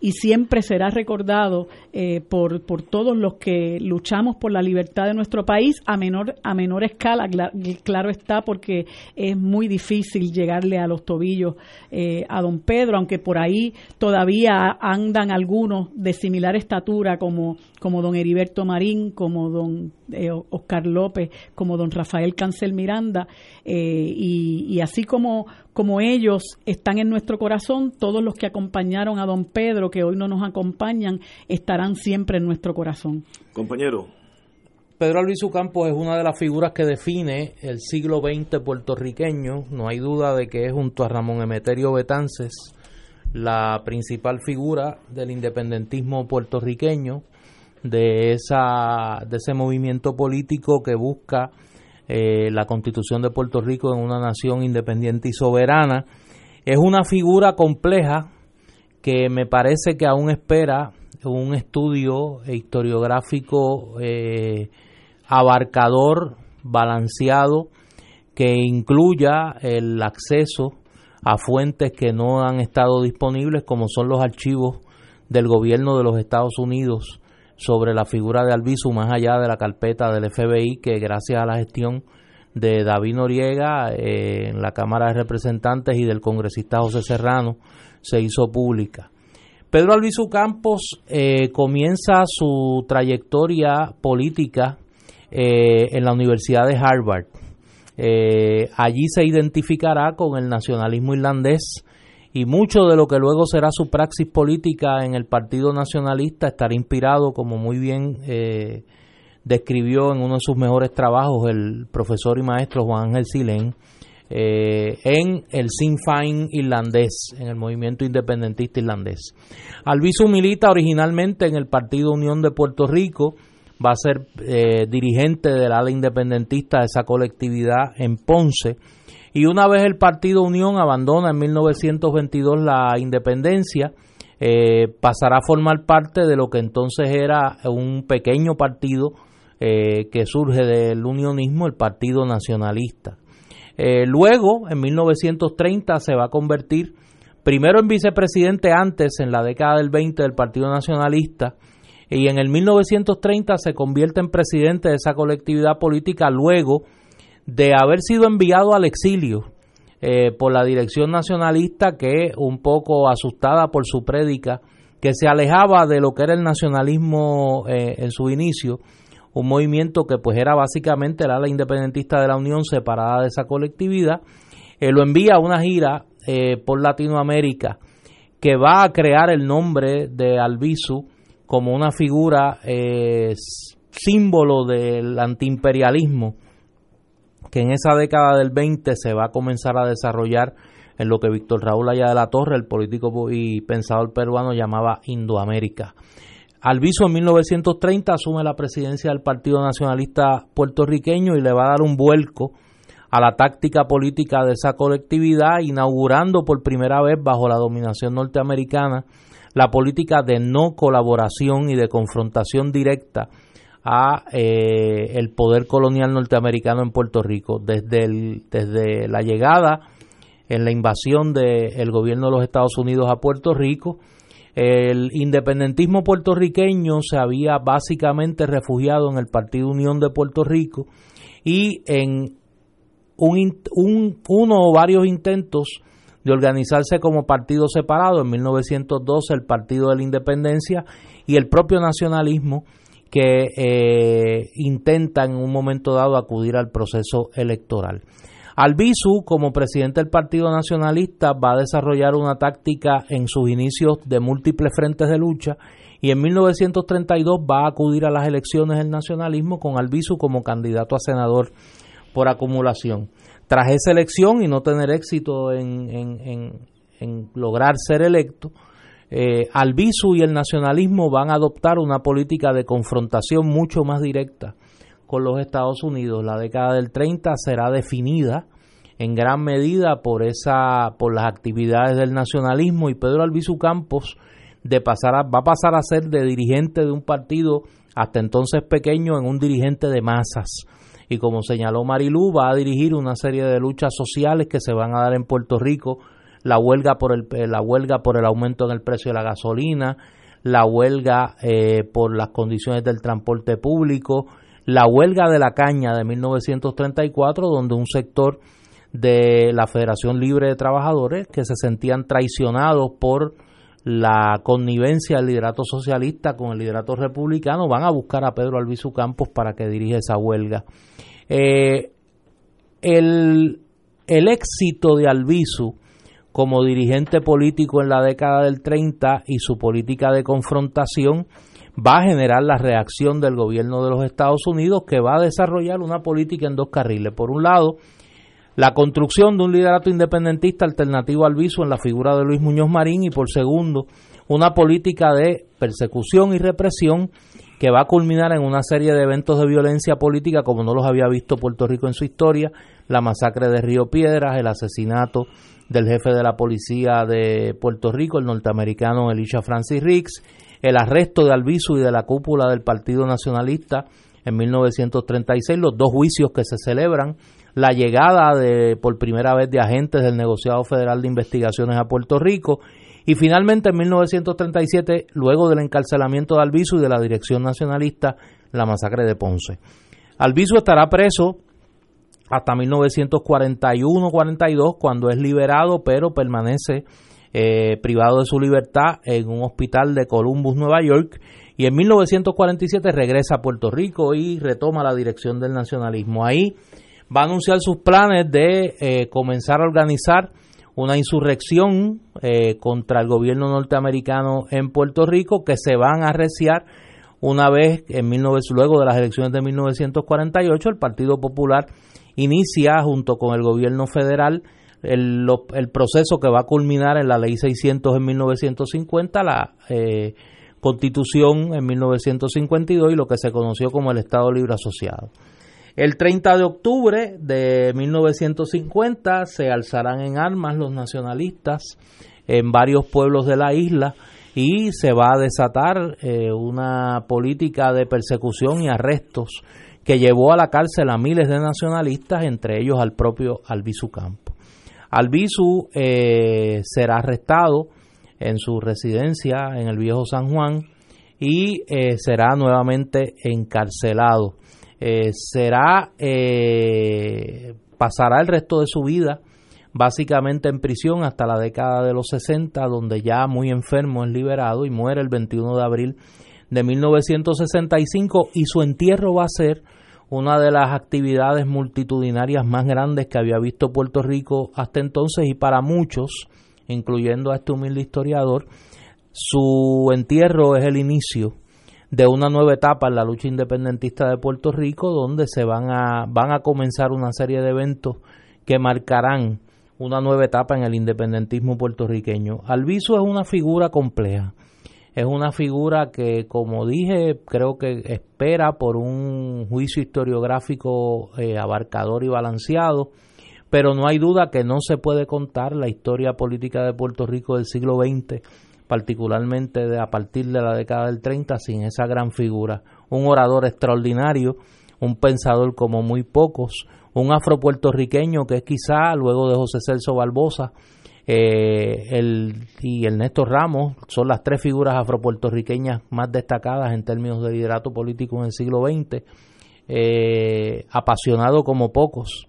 Y siempre será recordado eh, por, por todos los que luchamos por la libertad de nuestro país a menor, a menor escala, claro está, porque es muy difícil llegarle a los tobillos eh, a don Pedro, aunque por ahí todavía andan algunos de similar estatura como, como don Heriberto Marín, como don eh, Oscar López, como don Rafael Cancel Miranda, y, y así como como ellos están en nuestro corazón, todos los que acompañaron a don Pedro, que hoy no nos acompañan, estarán siempre en nuestro corazón. Compañero. Pedro Albizu Campos es una de las figuras que define el siglo XX puertorriqueño. No hay duda de que es junto a Ramón Emeterio Betances la principal figura del independentismo puertorriqueño, de, esa, de ese movimiento político que busca eh, la constitución de Puerto Rico en una nación independiente y soberana. Es una figura compleja que me parece que aún espera un estudio historiográfico eh, abarcador, balanceado, que incluya el acceso a fuentes que no han estado disponibles, como son los archivos del gobierno de los Estados Unidos sobre la figura de Albizu más allá de la carpeta del FBI que gracias a la gestión de David Noriega eh, en la Cámara de Representantes y del congresista José Serrano se hizo pública. Pedro Albizu Campos eh, comienza su trayectoria política eh, en la Universidad de Harvard. allí se identificará con el nacionalismo irlandés y mucho de lo que luego será su praxis política en el Partido Nacionalista estará inspirado, como muy bien eh, describió en uno de sus mejores trabajos el profesor y maestro Juan Ángel Silén, eh, en el Sinn Féin irlandés, en el movimiento independentista irlandés. Albizu milita originalmente en el Partido Unión de Puerto Rico, va a ser eh, dirigente del ala independentista de esa colectividad en Ponce, y una vez el Partido Unión abandona en 1922 la independencia, eh, pasará a formar parte de lo que entonces era un pequeño partido eh, que surge del unionismo, el Partido Nacionalista. Eh, luego, en 1930, se va a convertir primero en vicepresidente antes, en la década del 20, del Partido Nacionalista, y en el 1930 se convierte en presidente de esa colectividad política, luego de haber sido enviado al exilio eh, por la dirección nacionalista que un poco asustada por su prédica que se alejaba de lo que era el nacionalismo eh, en su inicio, un movimiento que pues era básicamente el ala independentista de la Unión separada de esa colectividad, eh, lo envía a una gira por Latinoamérica que va a crear el nombre de Albizu como una figura símbolo del antiimperialismo que en esa década del 20 se va a comenzar a desarrollar en lo que Víctor Raúl Allá de la Torre, el político y pensador peruano, llamaba Indoamérica. Alviso en 1930 asume la presidencia del Partido Nacionalista puertorriqueño y le va a dar un vuelco a la táctica política de esa colectividad, inaugurando por primera vez bajo la dominación norteamericana la política de no colaboración y de confrontación directa a eh, el poder colonial norteamericano en Puerto Rico desde desde la llegada en la invasión del gobierno de los Estados Unidos a Puerto Rico. El independentismo puertorriqueño se había básicamente refugiado en el Partido Unión de Puerto Rico y en un, un, uno o varios intentos de organizarse como partido separado en 1912 el Partido de la Independencia y el propio nacionalismo que eh, intentan en un momento dado acudir al proceso electoral. Albizu, como presidente del Partido Nacionalista, va a desarrollar una táctica en sus inicios de múltiples frentes de lucha y en 1932 va a acudir a las elecciones del nacionalismo con Albizu como candidato a senador por acumulación. Tras esa elección y no tener éxito en lograr ser electo, eh, Albizu y el nacionalismo van a adoptar una política de confrontación mucho más directa con los Estados Unidos. La década del 30 será definida en gran medida por esa por las actividades del nacionalismo y Pedro Albizu Campos de pasar va a pasar a ser de dirigente de un partido hasta entonces pequeño en un dirigente de masas. Y como señaló Marilú, va a dirigir una serie de luchas sociales que se van a dar en Puerto Rico la huelga por el, la huelga por el aumento en el precio de la gasolina, la huelga eh, por las condiciones del transporte público, la huelga de la caña de 1934, donde un sector de la Federación Libre de Trabajadores que se sentían traicionados por la connivencia del liderato socialista con el liderato republicano, van a buscar a Pedro Albizu Campos para que dirija esa huelga. Eh, el, el, éxito de Albizu como dirigente político en la década del 30 y su política de confrontación va a generar la reacción del gobierno de los Estados Unidos que va a desarrollar una política en dos carriles. Por un lado, la construcción de un liderato independentista alternativo al viso en la figura de Luis Muñoz Marín y por segundo, una política de persecución y represión que va a culminar en una serie de eventos de violencia política como no los había visto Puerto Rico en su historia, la masacre de Río Piedras, el asesinato del jefe de la policía de Puerto Rico, el norteamericano Elisha Francis Riggs, el arresto de Albizu y de la cúpula del Partido Nacionalista en 1936, los dos juicios que se celebran la llegada de por primera vez de agentes del negociado federal de investigaciones a Puerto Rico y finalmente en 1937, luego del encarcelamiento de Albizu y de la dirección nacionalista, la masacre de Ponce. Albizu estará preso hasta 1941-42 cuando es liberado, pero permanece eh, privado de su libertad en un hospital de Columbus, Nueva York, y en 1947 regresa a Puerto Rico y retoma la dirección del nacionalismo. Ahí va a anunciar sus planes de eh, comenzar a organizar una insurrección eh, contra el gobierno norteamericano en Puerto Rico que se van a arreciar una vez en 19, luego de las elecciones de 1948 el Partido Popular inicia junto con el gobierno federal el, proceso que va a culminar en la ley 600 en 1950 la eh, constitución en 1952 y lo que se conoció como el Estado Libre Asociado. El 30 de octubre de 1950 se alzarán en armas los nacionalistas en varios pueblos de la isla y se va a desatar eh, una política de persecución y arrestos que llevó a la cárcel a miles de nacionalistas, entre ellos al propio Albizu Campo. Albizu eh, será arrestado en su residencia en el viejo San Juan y eh, será nuevamente encarcelado eh, será eh, pasará el resto de su vida básicamente en prisión hasta la década de los 60 donde ya muy enfermo es liberado y muere el 21 de abril de 1965 y su entierro va a ser una de las actividades multitudinarias más grandes que había visto Puerto Rico hasta entonces y para muchos, incluyendo a este humilde historiador, su entierro es el inicio de una nueva etapa en la lucha independentista de Puerto Rico, donde se van a, van a comenzar una serie de eventos que marcarán una nueva etapa en el independentismo puertorriqueño. Alviso es una figura compleja, es una figura que, como dije, creo que espera por un juicio historiográfico eh, abarcador y balanceado, pero no hay duda que no se puede contar la historia política de Puerto Rico del siglo XX particularmente de, a partir de la década del 30, sin esa gran figura. Un orador extraordinario, un pensador como muy pocos, un afropuertorriqueño que es quizá, luego de José Celso Barbosa, eh, el, y Ernesto Ramos son las tres figuras afropuertorriqueñas más destacadas en términos de liderato político en el siglo XX, eh, apasionado como pocos,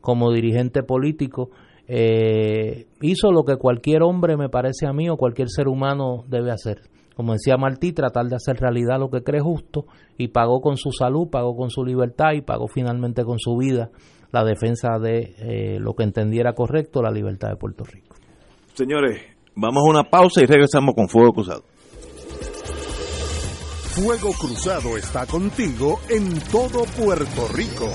como dirigente político, eh, hizo lo que cualquier hombre, me parece a mí, o cualquier ser humano debe hacer. Como decía Martí, tratar de hacer realidad lo que cree justo y pagó con su salud, pagó con su libertad y pagó finalmente con su vida la defensa de eh, lo que entendiera correcto, la libertad de Puerto Rico. Señores, vamos a una pausa y regresamos con Fuego Cruzado. Fuego Cruzado está contigo en todo Puerto Rico.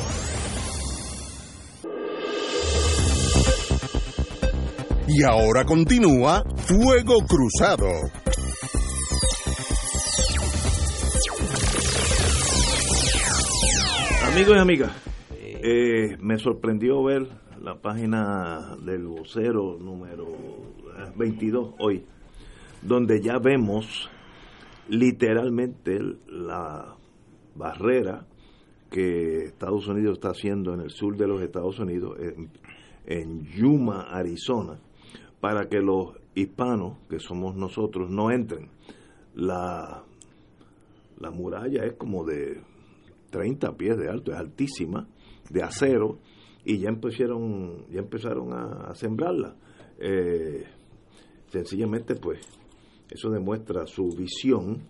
Y ahora continúa Fuego Cruzado. Amigos y amigas, eh, me sorprendió ver la página del vocero número 22 hoy, donde ya vemos literalmente la barrera que Estados Unidos está haciendo en el sur de los Estados Unidos, en Yuma, Arizona, para que los hispanos, que somos nosotros, no entren. La, la muralla es como de 30 pies de alto, es altísima, de acero, y ya empezaron, ya empezaron a, sembrarla. Eh, sencillamente, pues, eso demuestra su visión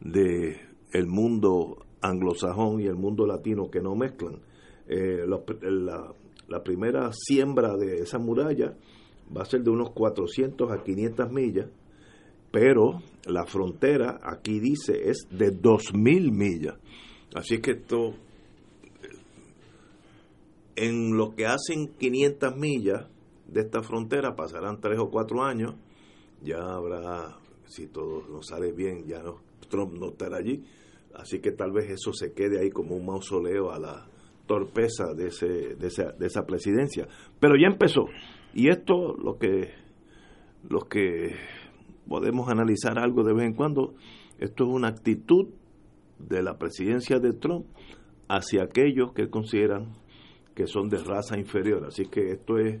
de el mundo anglosajón y el mundo latino que no mezclan. Eh, la, la, primera siembra de esa muralla va a ser de unos 400 a 500 millas, pero la frontera aquí dice es de 2.000 millas. Así que esto, en lo que hacen 500 millas de esta frontera, pasarán 3 o 4 años, ya habrá, si todo nos sale bien, ya no, Trump no estará allí, así que tal vez eso se quede ahí como un mausoleo a la torpeza de, ese, de, esa, de esa presidencia. Pero ya empezó. Y esto, lo que, lo que podemos analizar algo de vez en cuando, esto es una actitud de la presidencia de Trump hacia aquellos que consideran que son de raza inferior. Así que esto es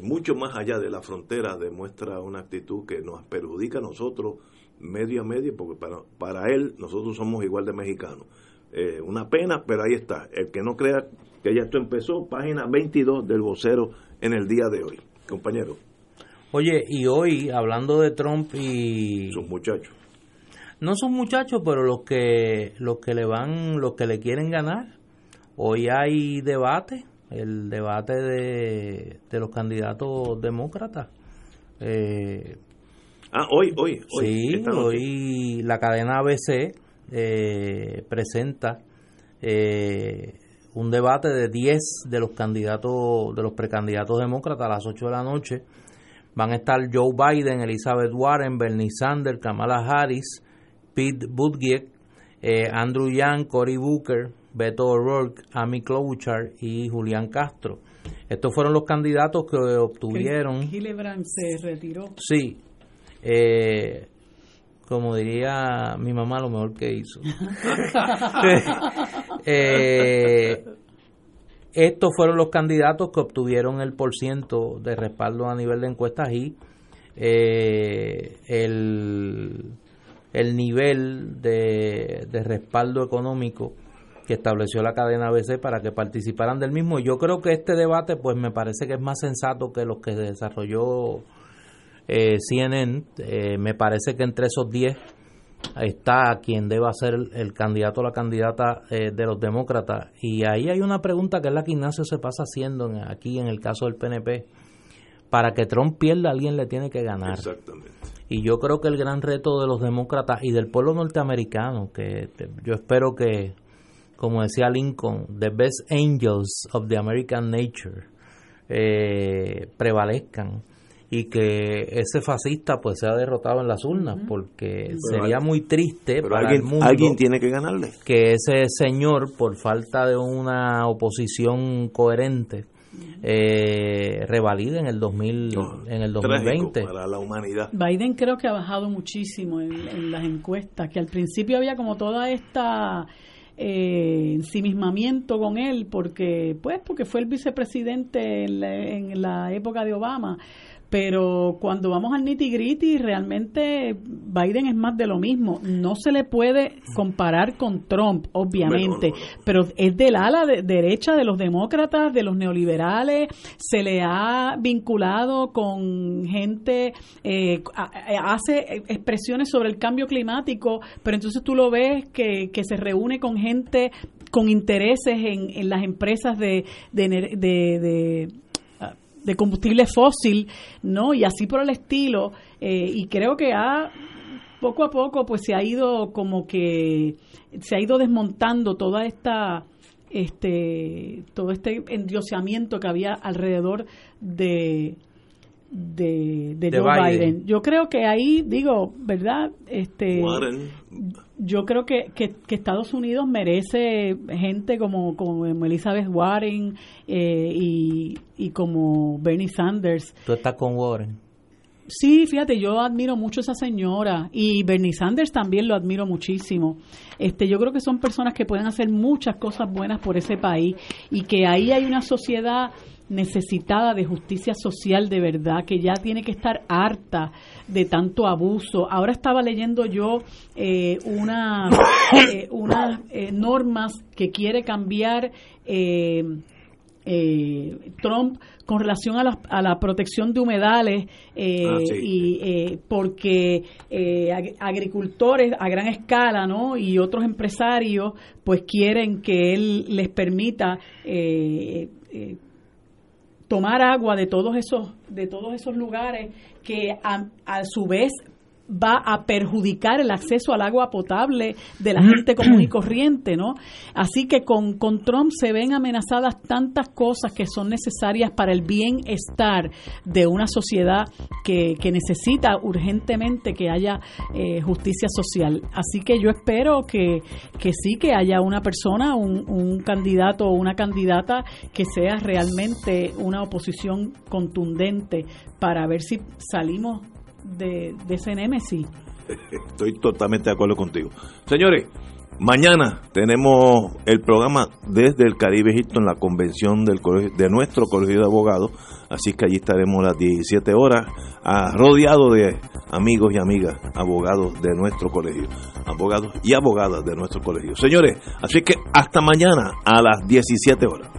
mucho más allá de la frontera, demuestra una actitud que nos perjudica a nosotros medio a medio, porque para, para él nosotros somos igual de mexicanos. Eh, una pena, pero ahí está. El que no crea que ya esto empezó, página 22 del vocero en el día de hoy. Compañero. Oye, y hoy, hablando de Trump y... Sus muchachos. No son muchachos, pero los que, los que le van, los que le quieren ganar. Hoy hay debate, el debate de, de los candidatos demócratas. Eh, ah, hoy, hoy, hoy. Sí, hoy la cadena ABC eh, presenta eh, un debate de 10 de los candidatos, de los precandidatos demócratas a las 8 de la noche. Van a estar Joe Biden, Elizabeth Warren, Bernie Sanders, Kamala Harris, Pete Buttigieg, eh, Andrew Yang, Cory Booker, Beto O'Rourke, Amy Klobuchar y Julián Castro. Estos fueron los candidatos que obtuvieron. Gillibrand se retiró. Sí. Eh, como diría mi mamá, lo mejor que hizo. Eh, estos fueron los candidatos que obtuvieron el porciento de respaldo a nivel de encuestas y eh, el, el nivel de, de respaldo económico que estableció la cadena ABC para que participaran del mismo. Y yo creo que este debate, pues me parece que es más sensato que los que desarrolló eh, CNN, eh, me parece que entre esos 10 está quien deba ser el, candidato o la candidata eh, de los demócratas. Y ahí hay una pregunta que es la que Ignacio se pasa haciendo aquí en el caso del PNP. Para que Trump pierda, alguien le tiene que ganar. Y yo creo que el gran reto de los demócratas y del pueblo norteamericano, que yo espero que, como decía Lincoln, the best angels of the American nature eh, prevalezcan y que ese fascista pues sea derrotado en las urnas porque sería muy triste para alguien, el mundo alguien tiene que ganarle. que ese señor por falta de una oposición coherente eh, revalide en el 2000 en el 2020 para la humanidad. Biden creo que ha bajado muchísimo en, las encuestas que al principio había como toda esta eh, ensimismamiento con él porque pues porque fue el vicepresidente en la época de Obama pero cuando vamos al nitty gritty, realmente Biden es más de lo mismo. No se le puede comparar con Trump, obviamente, pero es del ala derecha de los demócratas, de los neoliberales, se le ha vinculado con gente, eh, hace expresiones sobre el cambio climático, pero entonces tú lo ves que, que se reúne con gente con intereses en, en las empresas de, de, de de combustible fósil, ¿no? Y así por el estilo. Eh, y creo que ha poco a poco pues se ha ido como que se ha ido desmontando toda esta este todo este endiosamiento que había alrededor de de, de, Joe Biden. Yo creo que ahí, digo, ¿verdad? Este, Yo creo que, que, Estados Unidos merece gente como, como Elizabeth Warren eh, y, y como Bernie Sanders. ¿Tú estás con Warren? Sí, fíjate, yo admiro mucho a esa señora y Bernie Sanders también lo admiro muchísimo. Este, yo creo que son personas que pueden hacer muchas cosas buenas por ese país y que ahí hay una sociedad necesitada de justicia social de verdad, que ya tiene que estar harta de tanto abuso. Ahora estaba leyendo yo eh, una, eh, unas eh, normas que quiere cambiar eh, eh, Trump con relación a la, a la protección de humedales eh, Ah, sí. y eh, porque eh, ag- agricultores a gran escala no y otros empresarios pues quieren que él les permita tomar agua de todos esos de todos esos lugares que a, a su vez va a perjudicar el acceso al agua potable de la gente común y corriente, ¿no? Así que con, con Trump se ven amenazadas tantas cosas que son necesarias para el bienestar de una sociedad que, que necesita urgentemente que haya eh, justicia social. Así que yo espero que, que sí, que haya una persona, un, un candidato o una candidata que sea realmente una oposición contundente para ver si salimos de, de ese. Estoy totalmente de acuerdo contigo. Señores, mañana tenemos el programa desde el Caribe Hilton, la convención del colegio- de nuestro colegio de abogados. Así que allí estaremos las 17 horas, rodeado de amigos y amigas, abogados de nuestro colegio, abogados y abogadas de nuestro colegio. Señores, así que hasta mañana a las 17 horas.